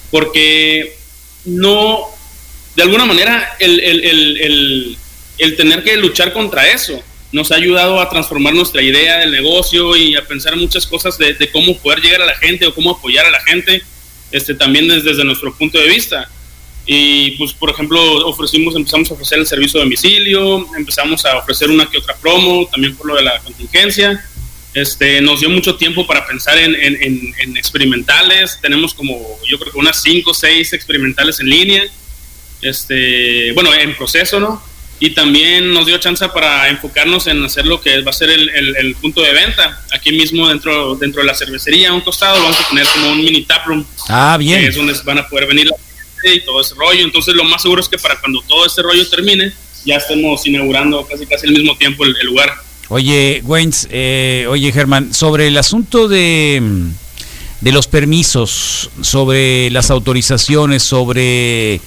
porque no, de alguna manera, el, el- el- el- el tener que luchar contra eso nos ha ayudado a transformar nuestra idea del negocio y a pensar muchas cosas de, de cómo poder llegar a la gente o cómo apoyar a la gente, este, también desde, desde nuestro punto de vista. Y pues, por ejemplo, ofrecimos, empezamos a ofrecer el servicio de domicilio, empezamos a ofrecer una que otra promo, también por lo de la contingencia. Este, nos dio mucho tiempo para pensar en, en- en- en experimentales. Tenemos como, yo creo que unas 5 o 6 experimentales en línea. Este, bueno, en proceso, ¿no? Y también nos dio chance para enfocarnos en hacer lo que va a ser el, el- el punto de venta. Aquí mismo dentro, dentro de la cervecería, a un costado, vamos a tener como un mini taproom Ah, bien. que es donde van a poder venir la gente y todo ese rollo. Entonces, lo más seguro es que para cuando todo este rollo termine, ya estemos inaugurando casi casi al mismo tiempo el, el lugar. Oye, Waynes, eh, oye, Germán, sobre el asunto de, de los permisos, sobre las autorizaciones, sobre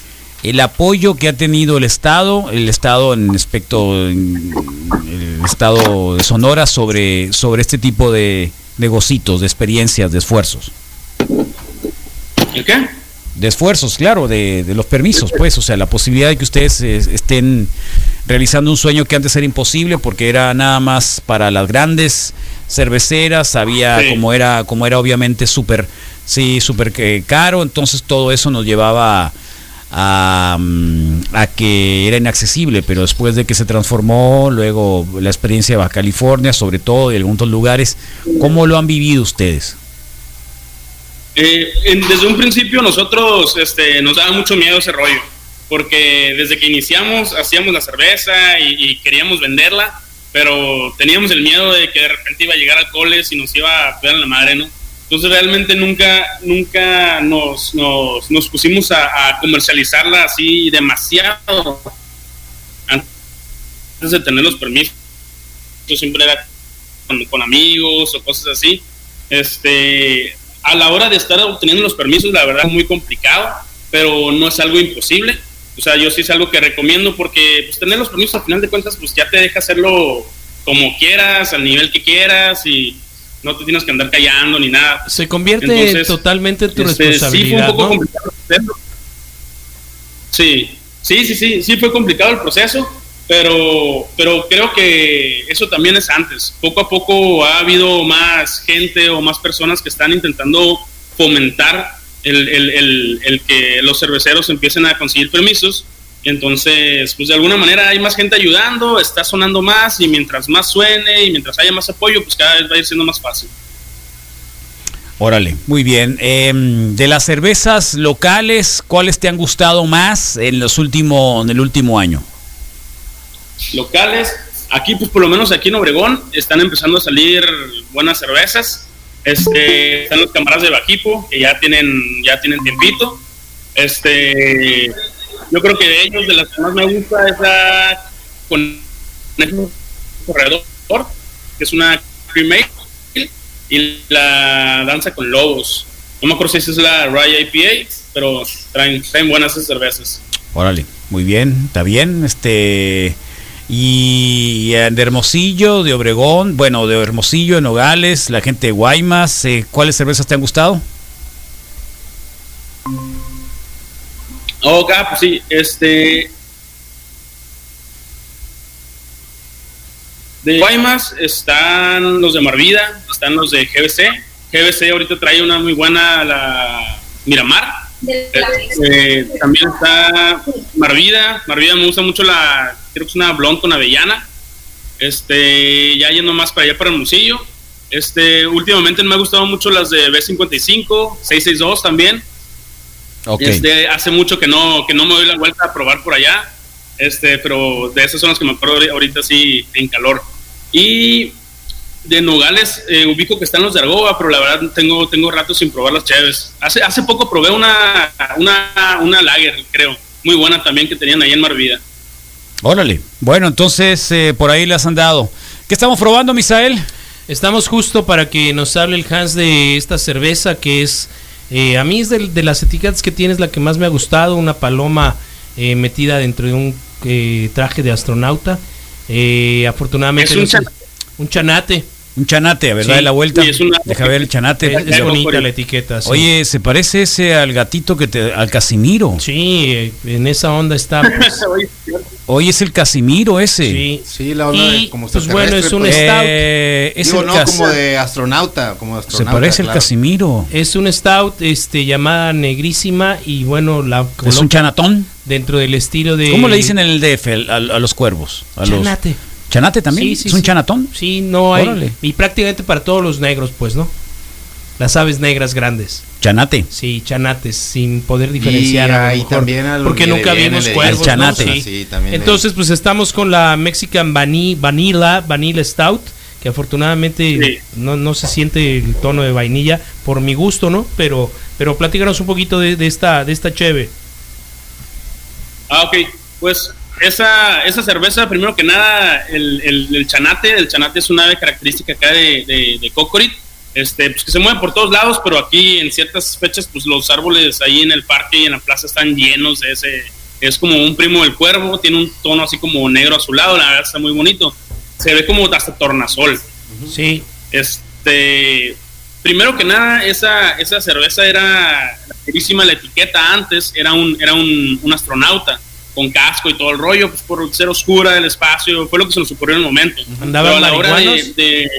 el apoyo que ha tenido el Estado, el Estado en aspecto, el Estado de Sonora, sobre, sobre este tipo de negocios, de experiencias, de esfuerzos. ¿El qué? De esfuerzos, claro, de, de los permisos, pues, o sea, la posibilidad de que ustedes eh, estén realizando un sueño que antes era imposible porque era nada más para las grandes cerveceras, sabía Sí. cómo era, cómo era obviamente súper, sí, súper eh, caro, entonces todo eso nos llevaba a, mm, a que era inaccesible, pero después de que se transformó, luego la experiencia de Baja California, sobre todo, y algunos lugares, ¿cómo lo han vivido ustedes? Eh, en- desde un principio nosotros este, nos daba mucho miedo ese rollo, porque desde que iniciamos hacíamos la cerveza y, queríamos venderla, pero teníamos el miedo de que de repente iba a llegar alcoholes y nos iba a pegar en la madre, ¿no? Entonces realmente nunca, nunca nos, nos, nos pusimos a, comercializarla así demasiado antes de tener los permisos. Yo siempre era con, con amigos o cosas así. Este, a la hora de estar obteniendo los permisos, la verdad es muy complicado, pero no es algo imposible. O sea, yo sí es algo que recomiendo porque pues, tener los permisos al final de cuentas pues ya te deja hacerlo como quieras, al nivel que quieras y no te tienes que andar callando ni nada. Se convierte Entonces, totalmente en tu este, Sí, fue un responsabilidad, poco ¿no? complicado el proceso. Sí, sí, sí, sí, sí fue complicado el proceso, pero, pero creo que eso también es antes. Poco a poco ha habido más gente o más personas que están intentando fomentar el, el- el- el que los cerveceros empiecen a conseguir permisos. Entonces, pues de alguna manera hay más gente ayudando, está sonando más y mientras más suene y mientras haya más apoyo, pues cada vez va a ir siendo más fácil. Órale, muy bien. Em, de las cervezas locales, ¿cuáles te han gustado más en los últimos, en el último año? locales. Aquí, pues por lo menos aquí en Obregón, están empezando a salir buenas cervezas. Este, están los camaradas de Bajipo, que ya tienen, ya tienen tiempito. Este, yo creo que de ellos, de las que más me gusta, es la con corredor, que es una cremate, y la danza con lobos. No me acuerdo si es la Rye IPA, pero traen, traen buenas cervezas. Órale, muy bien, está bien. Este y de Hermosillo, de Obregón, bueno, de Hermosillo, de Nogales, la gente de Guaymas, eh, ¿cuáles cervezas te han gustado? Ok, pues sí, este. De Guaymas están los de Marvida, están los de GBC. GBC ahorita trae una muy buena, la Miramar. Eh, también está Marvida. Marvida me gusta mucho la, creo que es una blonde con avellana. Este, ya yendo más para allá para Hermosillo. Este, últimamente me ha gustado mucho las de B55, 662 también. Ok. Este, hace mucho que no, que no me doy la vuelta a probar por allá. Este, pero de esas son las que me acuerdo ahori- ahorita sí en calor. Y de Nogales eh, ubico que están los de Argoba, pero la verdad tengo, tengo rato sin probar las chaves. Hace, hace poco probé una, una, una lager, creo, muy buena también que tenían ahí en Marvida. Órale. Bueno, entonces eh, por ahí las han dado. ¿Qué estamos probando, Misael? Estamos justo para que nos hable el Hans de esta cerveza que es, eh, a mí es de, de las etiquetas que tienes la que más me ha gustado, una paloma eh, metida dentro de un eh, traje de astronauta. Eh, afortunadamente Es un chanate. Un chanate, a ver, Sí. dale la vuelta. Sí, es una- Deja ver el chanate. Es, es bonita la etiqueta. sí. Oye, se parece ese al gatito que te, al Casimiro. Sí, eh, en esa onda está. pues, Oye, es el Casimiro ese. Sí. Sí, la onda Y, de como pues, bueno, es un extraterrestre, stout. Eh, es Digo, el no, Cas- como de astronauta, como de Se astronauta. parece el. Casimiro. Es un stout este, llamada negrísima y bueno, la Es un chanatón. dentro del estilo de... ¿Cómo le dicen en el DF al- a, los cuervos? A los- Chanate. ¿Chanate también? Sí, sí, ¿Es un sí. chanatón? Sí, no hay. Órale. Y prácticamente para todos los negros, pues, ¿no? Las aves negras grandes. Chanate. Sí, chanates, sin poder diferenciar. a lo ahí mejor, también a lo porque nunca vimos cuervos. al chanate. ¿no? Sí, sí, también Entonces, pues estamos con la Mexican Vani- Vanilla, Vanilla Stout, que afortunadamente Sí. no, no se siente el tono de vainilla, por mi gusto, ¿no? Pero, pero platícanos un poquito de, de esta, de esta cheve. Ah, ok. Pues esa, esa cerveza, primero que nada, el, el, el chanate. El chanate es una ave característica acá de, de, de Cocorit. Este, pues que se mueve por todos lados, pero aquí en ciertas fechas, pues los árboles ahí en el parque y en la plaza están llenos de ese. Es como un primo del cuervo, tiene un tono así como negro azulado, la verdad está muy bonito. Se ve como hasta tornasol. Sí. Este, primero que nada, esa, esa cerveza era la etiqueta antes era un, era un, un astronauta con casco y todo el rollo, pues por ser oscura del espacio, fue lo que se nos ocurrió en el momento. ¿Andaban Pero a la hora de, de-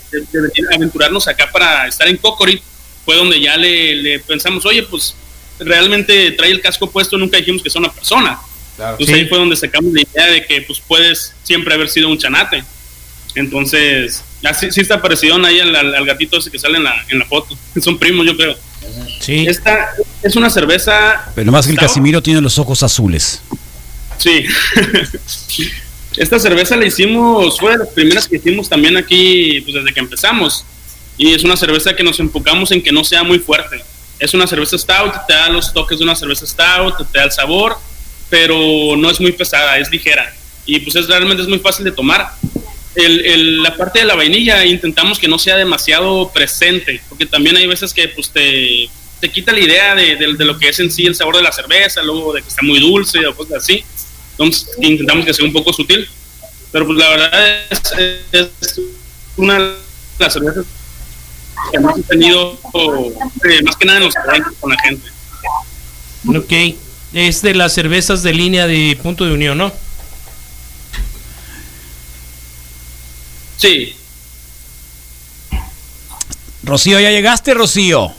aventurarnos acá para estar en Cocorit, fue donde ya le, le pensamos, oye, pues realmente trae el casco puesto, nunca dijimos que es una persona. Entonces Sí. ahí fue donde sacamos la idea de que pues puedes siempre haber sido un chanate. Entonces, así sí está parecido ahí al, al- al gatito ese que sale en la, en la foto. Son primos, yo creo. Sí. Esta es una cerveza. Pero más que el. Casimiro tiene los ojos azules. Sí. Esta cerveza la hicimos, fue de las primeras que hicimos también aquí, pues desde que empezamos. Y es una cerveza que nos enfocamos en que no sea muy fuerte. Es una cerveza stout, te da los toques de una cerveza stout, te da el sabor, pero no es muy pesada, es ligera. Y pues es realmente es muy fácil de tomar. El, el- la parte de la vainilla intentamos que no sea demasiado presente, porque también hay veces que pues te, te quita la idea de, de- de lo que es en sí el sabor de la cerveza, luego de que está muy dulce o cosas así. Entonces intentamos que sea un poco sutil. Pero pues la verdad es, es una de las cervezas que más he tenido, eh, más que nada en los eventos con la gente. Ok. Es de las cervezas de línea de punto de unión, ¿no? Sí, Rocío, ¿ya llegaste, Rocío?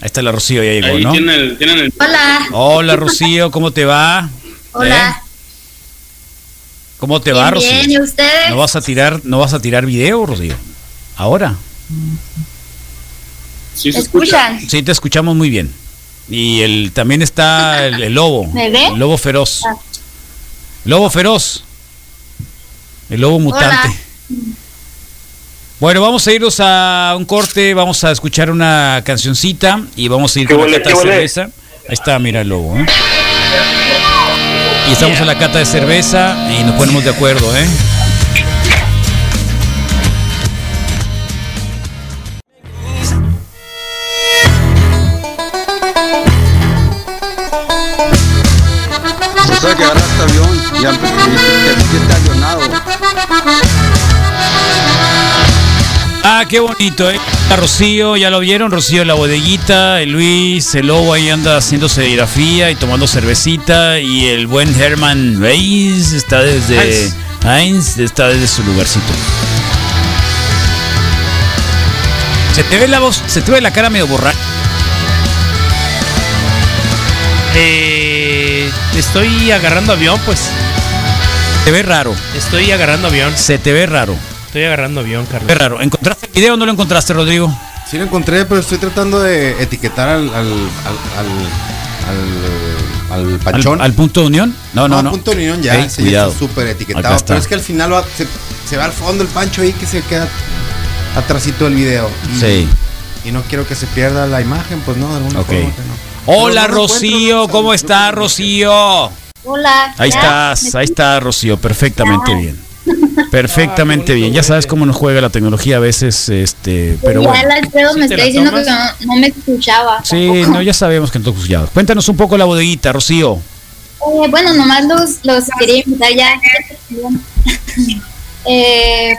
Ahí está la Rocío, ya llegó, ahí ¿no? tienen el, tienen el- Hola. Hola, Rocío, ¿cómo te va? Hola. ¿Eh? ¿Cómo te va, Rocío? bien, ¿y ustedes? ¿No vas a tirar, no vas a tirar video, Rocío? Ahora. Sí, ¿Me escuchan? Sí, te escuchamos muy bien. Y el también está el, el lobo. ¿Me ve? El lobo feroz. Ah. Lobo feroz. El lobo mutante. Bueno, vamos a irnos a un corte, vamos a escuchar una cancioncita y vamos a ir ¿Qué con la huele, cata de cerveza. Ahí está, mira el lobo. ¿eh? Y estamos en la cata de cerveza y nos ponemos de acuerdo, ¿eh? Se sabe que agarraste avión y te está avionado. Ah, qué bonito, ¿eh? A Rocío, ya lo vieron, Rocío en la bodeguita, el Luis, el lobo ahí anda haciendo serigrafía y tomando cervecita y el buen Herman Reis está desde Heinz. Está desde su lugarcito. Se te ve la voz, se te ve la cara medio borracha. Eh, estoy agarrando avión, pues. Te ve raro. Estoy agarrando avión. Se te ve raro. Estoy agarrando avión, Carlos. Qué raro. ¿Encontraste el video o no lo encontraste, Rodrigo? Sí lo encontré, pero estoy tratando de etiquetar al al al al, al, al panchón. ¿Al, al punto de unión? No, no, no. punto de unión ya, Ey, sí, cuidado. está súper etiquetado. Pero es que al final va- se, se va al fondo el pancho ahí que se queda atrásito del video. Y, Sí. Y no quiero que se pierda la imagen, pues no, de alguna Ok. forma que no. Hola, no Rocío, ¿cómo está, Rocío? Hola. Ahí ¿ya? estás, ahí está Rocío, perfectamente Ya. bien. Perfectamente bien. Ya sabes cómo nos juega la tecnología a veces, este, pero ya bueno. Alfredo ¿Sí me está diciendo que no, no me escuchaba. Sí, tampoco. no, ya sabemos que no te escuchaba. Cuéntanos un poco la bodeguita, Rocío. Eh, bueno, nomás los, los quería invitar ya. Eh,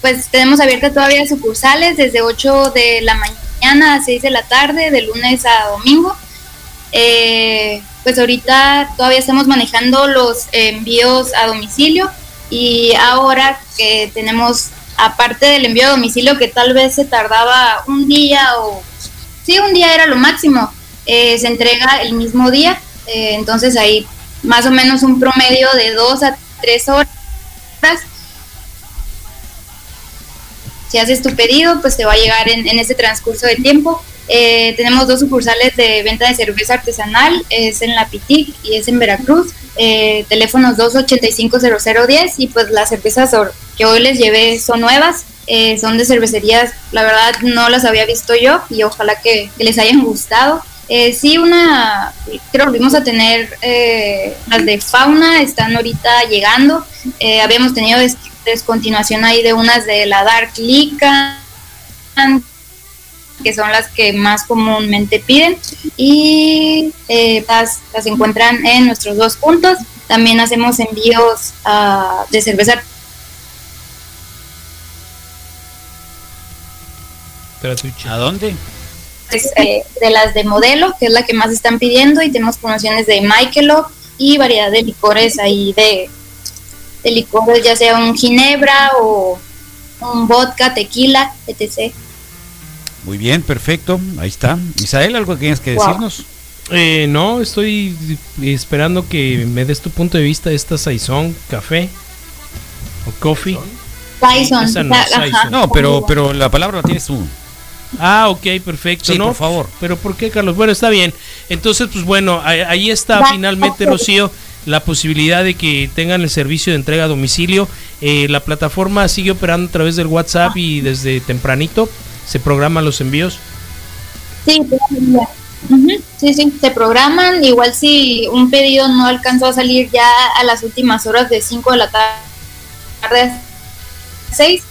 pues tenemos abiertas todavía sucursales desde 8 de la mañana a 6 de la tarde, de lunes a domingo. Eh, pues ahorita todavía estamos manejando los envíos a domicilio y ahora que tenemos, aparte del envío a domicilio que tal vez se tardaba un día o, sí, un día era lo máximo, eh, se entrega el mismo día, eh, entonces ahí más o menos un promedio de dos a tres horas. Si haces tu pedido, pues te va a llegar en, en ese transcurso de tiempo. Eh, tenemos dos sucursales de venta de cerveza artesanal, es en La Pitic y es en Veracruz. Eh, teléfonos 2850010 y pues las cervezas que hoy les llevé son nuevas, eh, son de cervecerías, la verdad no las había visto yo y ojalá que, que les hayan gustado. Eh, sí, una, creo que volvimos a tener eh, las de fauna, están ahorita llegando. Eh, habíamos tenido des- descontinuación ahí de unas de la Dark Lican, que son las que más comúnmente piden. Y eh, las, las encuentran en nuestros dos puntos. También hacemos envíos ah, de cerveza ¿A dónde? pues, eh, de las de modelo, que es la que más están pidiendo, y tenemos promociones de Michelob y variedad de licores ahí de, de licores, ya sea un ginebra o un vodka, tequila, etc. Muy bien, perfecto. Ahí está. Isael, ¿algo que tienes que Wow. decirnos? Eh, no, estoy esperando que me des tu punto de vista de esta Saison café o coffee. Esa no. Saison. No, pero, pero la palabra la tienes tú. Ah, ok, perfecto. Sí, ¿no? por favor. Pero ¿por qué, Carlos? Bueno, está bien. Entonces, pues bueno, ahí, está Va, finalmente. Rocío, la posibilidad de que tengan el servicio de entrega a domicilio. Eh, la plataforma sigue operando a través del WhatsApp y desde tempranito se programan los envíos. Sí, sí, sí, se programan. Igual si un pedido no alcanzó a salir ya a las últimas horas de 5 de la tarde a 6,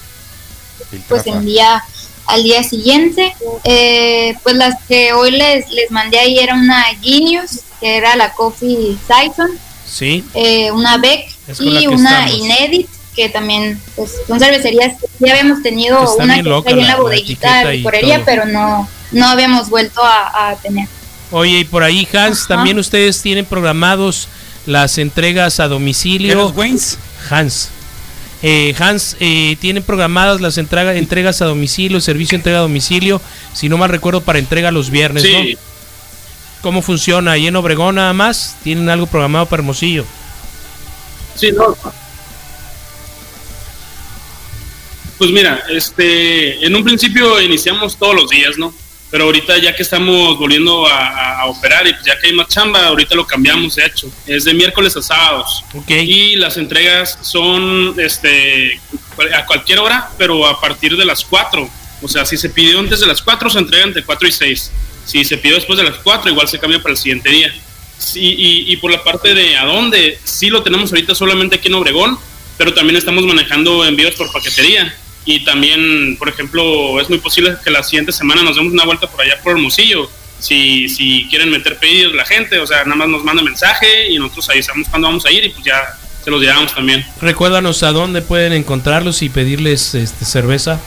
pues se envía al día siguiente. Eh, pues las que hoy les, les mandé ahí era una Genius, que era la Coffee Saison, Sí. eh, una Beck y una estamos. Inedit, que también pues, son cervecerías que ya habíamos tenido Está una que loca en la- la la bodeguita de licorería, todo. pero no, no habíamos vuelto a, a tener. Oye, y por ahí, Hans, Ajá. también ustedes tienen programados las entregas a domicilio. ¿De los Waynes? Hans. Eh, Hans, eh, tienen programadas las entrega- entregas a domicilio, servicio de entrega a domicilio, si no mal recuerdo, para entrega los viernes, Sí. ¿no? ¿Cómo funciona? ¿Ahí en Obregón nada más? ¿Tienen algo programado para Hermosillo? Sí, no. Pues mira, este, en un principio iniciamos todos los días, ¿no? Pero ahorita ya que estamos volviendo a, operar y pues ya que hay más chamba, ahorita lo cambiamos, de hecho. Es de miércoles a sábados. Y las entregas son este, a cualquier hora, pero a partir de las 4. O sea, si se pidió antes de las 4, se entrega entre 4 y 6. Si se pidió después de las 4, igual se cambia para el siguiente día. Sí, y, y por la parte de a dónde, sí lo tenemos ahorita solamente aquí en Obregón, pero también estamos manejando envíos por paquetería. Y también, por ejemplo, es muy posible que la siguiente semana nos demos una vuelta por allá por Hermosillo. Si, si quieren meter pedidos la gente, o sea, nada más nos manda mensaje y nosotros avisamos cuándo vamos a ir y pues ya se los llevamos también. Recuérdanos a dónde pueden encontrarlos y pedirles este, cerveza.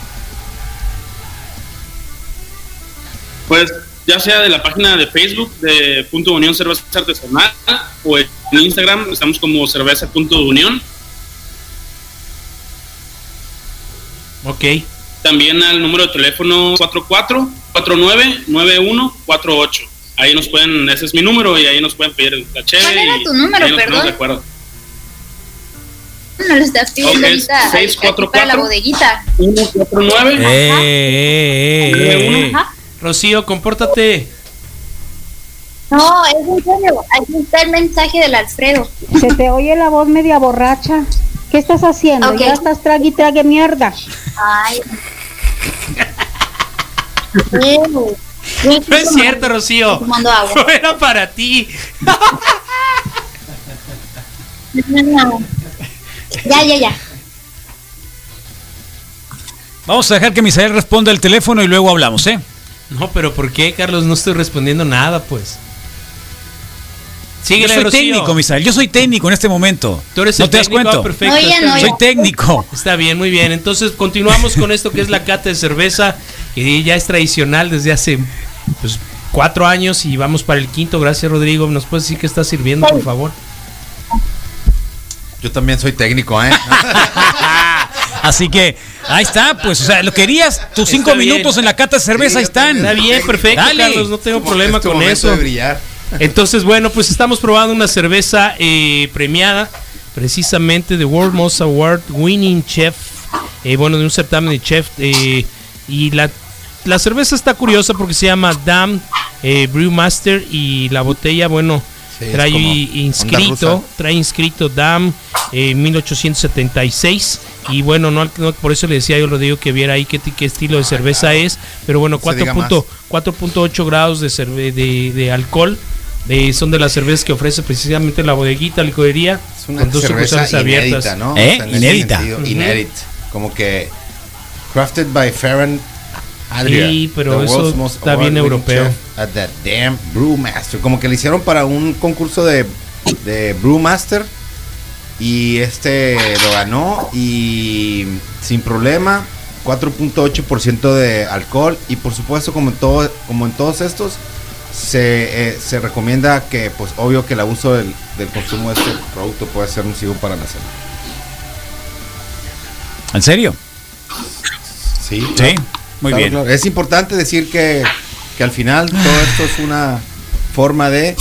Pues ya sea de la página de Facebook de Punto Unión Cerveza Artesanal o en Instagram estamos como cerveza Ok. También al número de teléfono 44-49-9148. Ahí nos pueden, ese es mi número y ahí nos pueden pedir la cheve. ¿Cuál era y tu número, nos perdón? de acuerdo. No lo estás pidiendo Ok, es ahorita aquí para la 644. bodeguita. 149 Eh, eh, eh. Rocío, compórtate. No, es en serio. Aquí está el mensaje del Alfredo. Se te oye la voz media borracha. ¿Qué estás haciendo? Ya estás trague y trague mierda. Ay. No es cierto, Rocío. No era para ti. Ya, ya, ya. Vamos a dejar que Misael responda el teléfono y luego hablamos, ¿eh? No, pero ¿por qué, Carlos? No estoy respondiendo nada, pues. Yo Síguele, soy Rocío. técnico, Misael. Yo soy técnico en este momento. Tú eres ¿No el te das técnico, cuenta? ah, perfecto, no, bien. Soy técnico. Está bien, muy bien. Entonces continuamos con esto que es la cata de cerveza, que ya es tradicional desde hace pues, cuatro años y vamos para el quinto. Gracias, Rodrigo. ¿Nos puedes decir qué está sirviendo, por favor? Yo también soy técnico, ¿eh? Así que ahí está, pues, o sea, lo querías, tus cinco Está bien. minutos en la cata de cerveza, ahí están. Está bien, perfecto, Dale. Carlos. No tengo Como problema este con eso. de brillar. Entonces, bueno, pues estamos probando una cerveza eh, premiada, precisamente de World Most Award Winning Chef, eh, bueno, de un certamen de chef. eh, y la, la cerveza está curiosa porque se llama Dam eh, Brewmaster y la botella, bueno, Sí, trae inscrito, trae inscrito DAM eh, 1876 y bueno, no, no- por eso le decía yo Rodrigo que viera ahí qué, qué estilo de cerveza es, pero bueno, se diga 4.8 4.8 grados de, cerve- de, de alcohol. eh, son de las cervezas que ofrece precisamente la bodeguita, licorería, Es una con dos cerveza inédita, abiertas. ¿no? ¿Eh? Inédita. sentido, Ujú. Inédit. Como que crafted by Farron Adria. Sí, pero the eso está bien europeo. chef At the damn Brewmaster. Como que le hicieron para un concurso de, de Brewmaster. Y este lo ganó y sin problema. 4.8% de alcohol y por supuesto como en, todo, como en todos estos se, eh, se recomienda que pues obvio que el abuso del, del consumo de este producto puede ser nocivo para la salud. ¿En serio? Sí, Sí, claro. Muy Claro, bien. claro. Es importante decir que, que al final todo esto es una forma de,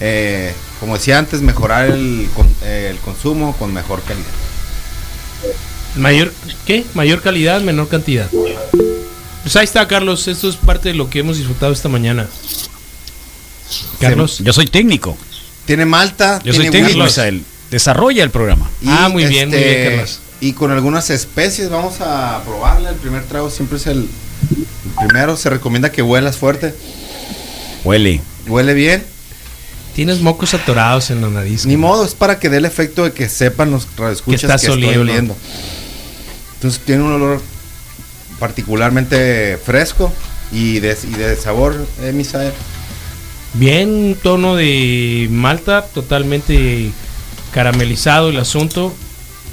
eh, como decía antes, mejorar el, eh, el consumo con mejor calidad. Mayor, ¿qué? Mayor calidad, menor cantidad. Pues ahí está, Carlos. Esto es parte de lo que hemos disfrutado esta mañana. Carlos. Yo soy técnico. Tiene malta, Yo soy técnico. Desarrolla el programa. Y, Ah, muy bien, muy bien, Carlos. Y con algunas especies vamos a probarla. El primer trago siempre es el, el primero. Se recomienda que huelas fuerte. Huele. Huele bien. Tienes mocos atorados en la nariz. Ni modo, es para que dé el efecto de que sepan los Que radioescuchas que, estás estoy oliendo. oliendo. Entonces tiene un olor particularmente fresco y de, y de sabor, eh, Misael. Bien, un tono de malta totalmente caramelizado el asunto.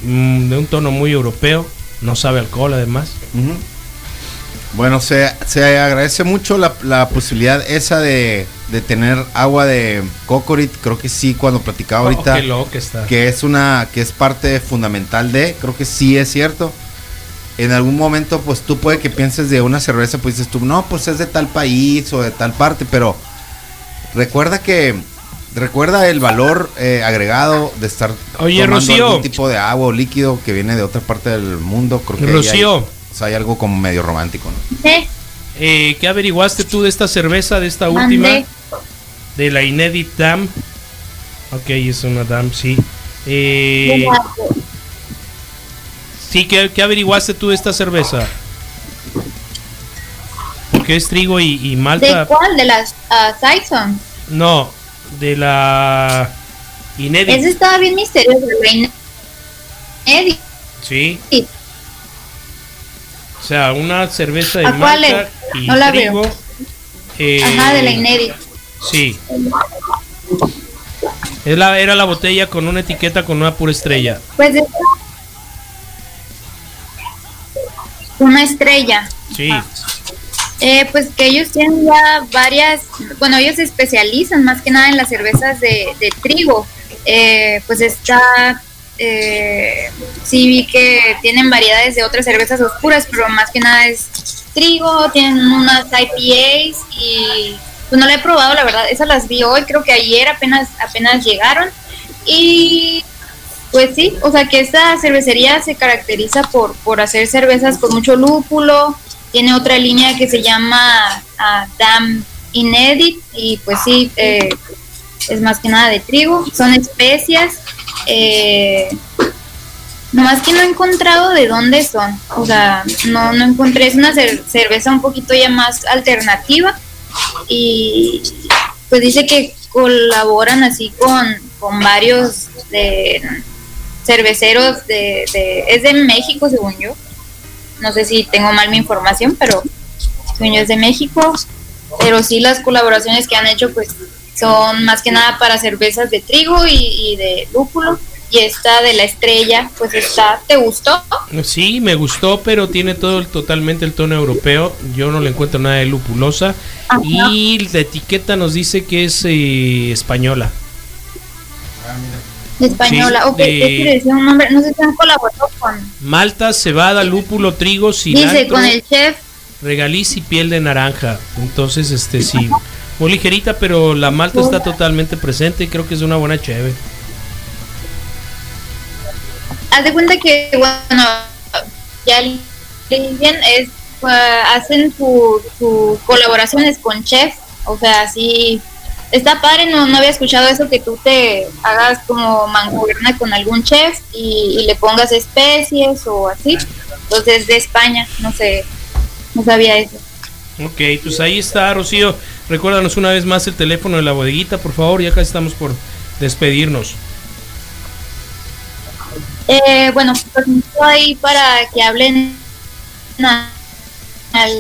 Mm, de un tono muy europeo. No sabe alcohol además. Bueno, se, se agradece mucho la, la posibilidad esa de, de tener agua de cocorit. Creo que sí, cuando platicaba Oh, ahorita. está. que es una que es parte fundamental de, creo que sí es cierto. En algún momento, pues tú puede que pienses de una cerveza, pues dices tú, no, pues es de tal país o de tal parte, pero recuerda que recuerda el valor eh, agregado de estar Oye, tomando Rocío. algún tipo de agua o líquido que viene de otra parte del mundo. Creo que Rocío. hay, o sea, hay algo como medio romántico, ¿no? Eh, ¿Qué averiguaste tú de esta cerveza, de esta Mandé. última? De la Inédit Dam. Ok, es una Dam, sí. Eh, sí, ¿qué, qué averiguaste tú de esta cerveza? Porque es trigo y, y ¿De malta. cuál? ¿De las uh, Saison? No, de la Inédit. Ese estaba bien misterioso. la Eddie. Sí. O sea, una cerveza de ¿A cuál es? y No la trigo. veo. eh, Ajá, de la Inédit. Sí. Es la, era la botella con una etiqueta con una pura estrella. Pues es una estrella. Sí. Eh, pues que ellos tienen ya varias, bueno, ellos se especializan más que nada en las cervezas de, trigo. Eh, pues está, eh, sí vi que tienen variedades de otras cervezas oscuras, pero más que nada es trigo, tienen unas IPAs y pues no la he probado, la verdad, esas las vi hoy, creo que ayer apenas, apenas llegaron. Y pues sí, o sea que esta cervecería se caracteriza por, por hacer cervezas con mucho lúpulo. Tiene otra línea que se llama ah, Dam Inédit y pues sí, eh, es más que nada de trigo. Son especias. Eh, nomás que no he encontrado de dónde son. O sea, no, no encontré. Es una cer- cerveza un poquito ya más alternativa. Y pues dice que colaboran así con, con varios de cerveceros de- es de México según yo no sé si tengo mal mi información pero es de México pero sí las colaboraciones que han hecho pues son más que nada para cervezas de trigo y, y de lúpulo y esta de la estrella pues está ¿te gustó? Sí, me gustó, pero tiene todo el- totalmente el tono europeo. Yo no le encuentro nada de lupulosa. Y la etiqueta nos dice que es eh, española. De española Sí, ok de- ¿qué quiere decir un nombre? no sé si han colaborado con Malta, cebada, lúpulo, trigo, cilantro, dice con el chef regaliz y piel de naranja. Entonces, este sí, muy ligerita, pero la malta está totalmente presente y creo que es una buena cheve. haz de cuenta que bueno ya bien es uh, hacen su- sus colaboraciones con chefs o sea sí está padre no, no había escuchado eso que tú te hagas como mancuerna con algún chef y, y le pongas especies o así entonces de España no sé no sabía eso Ok, pues ahí está, Rocío. Recuérdanos una vez más el teléfono de la bodeguita, por favor, ya casi estamos por despedirnos. Eh, bueno, pues estoy ahí para que hablen al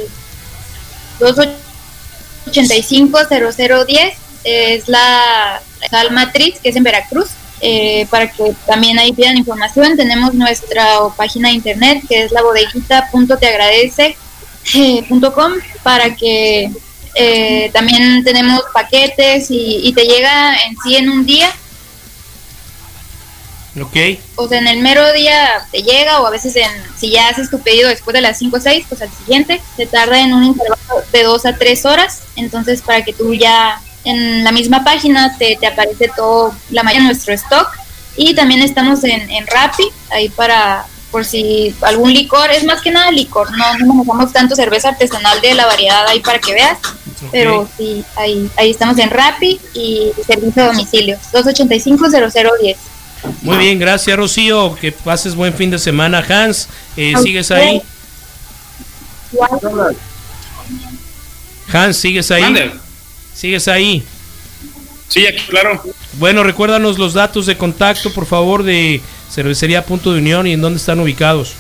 285-0010, es la, la matriz que es en Veracruz. eh, para que también ahí pidan información. Tenemos nuestra página de internet que es la bodeguita.teagradece.com para que eh, también tenemos paquetes y, y te llega en sí en un día. Ok. O sea, en el mero día te llega o a veces en, si ya haces tu pedido después de las 5 o 6, pues al siguiente te tarda en un intervalo de 2 a 3 horas. Entonces, para que tú ya en la misma página te, te aparece todo, la mayoría de nuestro stock. Y también estamos en, en Rappi, ahí para, por si algún licor, es más que nada licor, no, no manejamos tanto cerveza artesanal de la variedad ahí para que veas. Pero sí, ahí, ahí estamos en Rappi y servicio a domicilio, 285-0010. Muy bien, gracias Rocío. Que pases buen fin de semana, Hans. eh, ¿Sigues ahí? Hans, ¿sigues ahí? ¿Sigues ahí? Sí, aquí, claro. Bueno, recuérdanos los datos de contacto, por favor, de Cervecería Punto de Unión y en dónde están ubicados.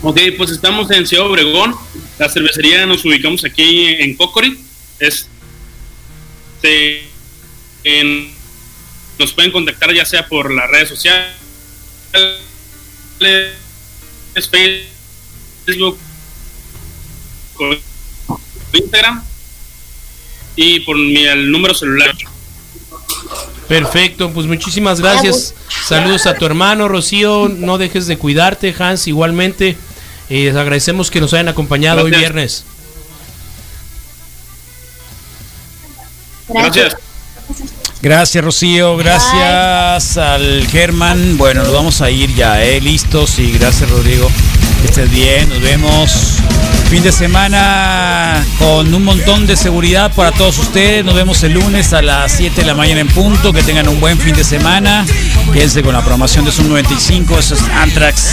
Ok, pues estamos en Ciudad Obregón. La cervecería nos ubicamos aquí en Cocorit. Este, en- nos pueden contactar ya sea por las redes sociales, Facebook, Instagram y por mi el número celular. Perfecto, pues muchísimas gracias. Saludos a tu hermano, Rocío. No dejes de cuidarte, Hans, igualmente. Eh, les agradecemos que nos hayan acompañado hoy viernes. Gracias. Gracias, Rocío. Gracias al Germán. Bueno, nos vamos a ir ya, ¿eh? Listos. Y gracias, Rodrigo. Que estés bien, nos vemos. Fin de semana con un montón de seguridad para todos ustedes. Nos vemos el lunes a las 7 de la mañana en punto. Que tengan un buen fin de semana. Quédense con la programación de Zoom 95. Eso es Antrax.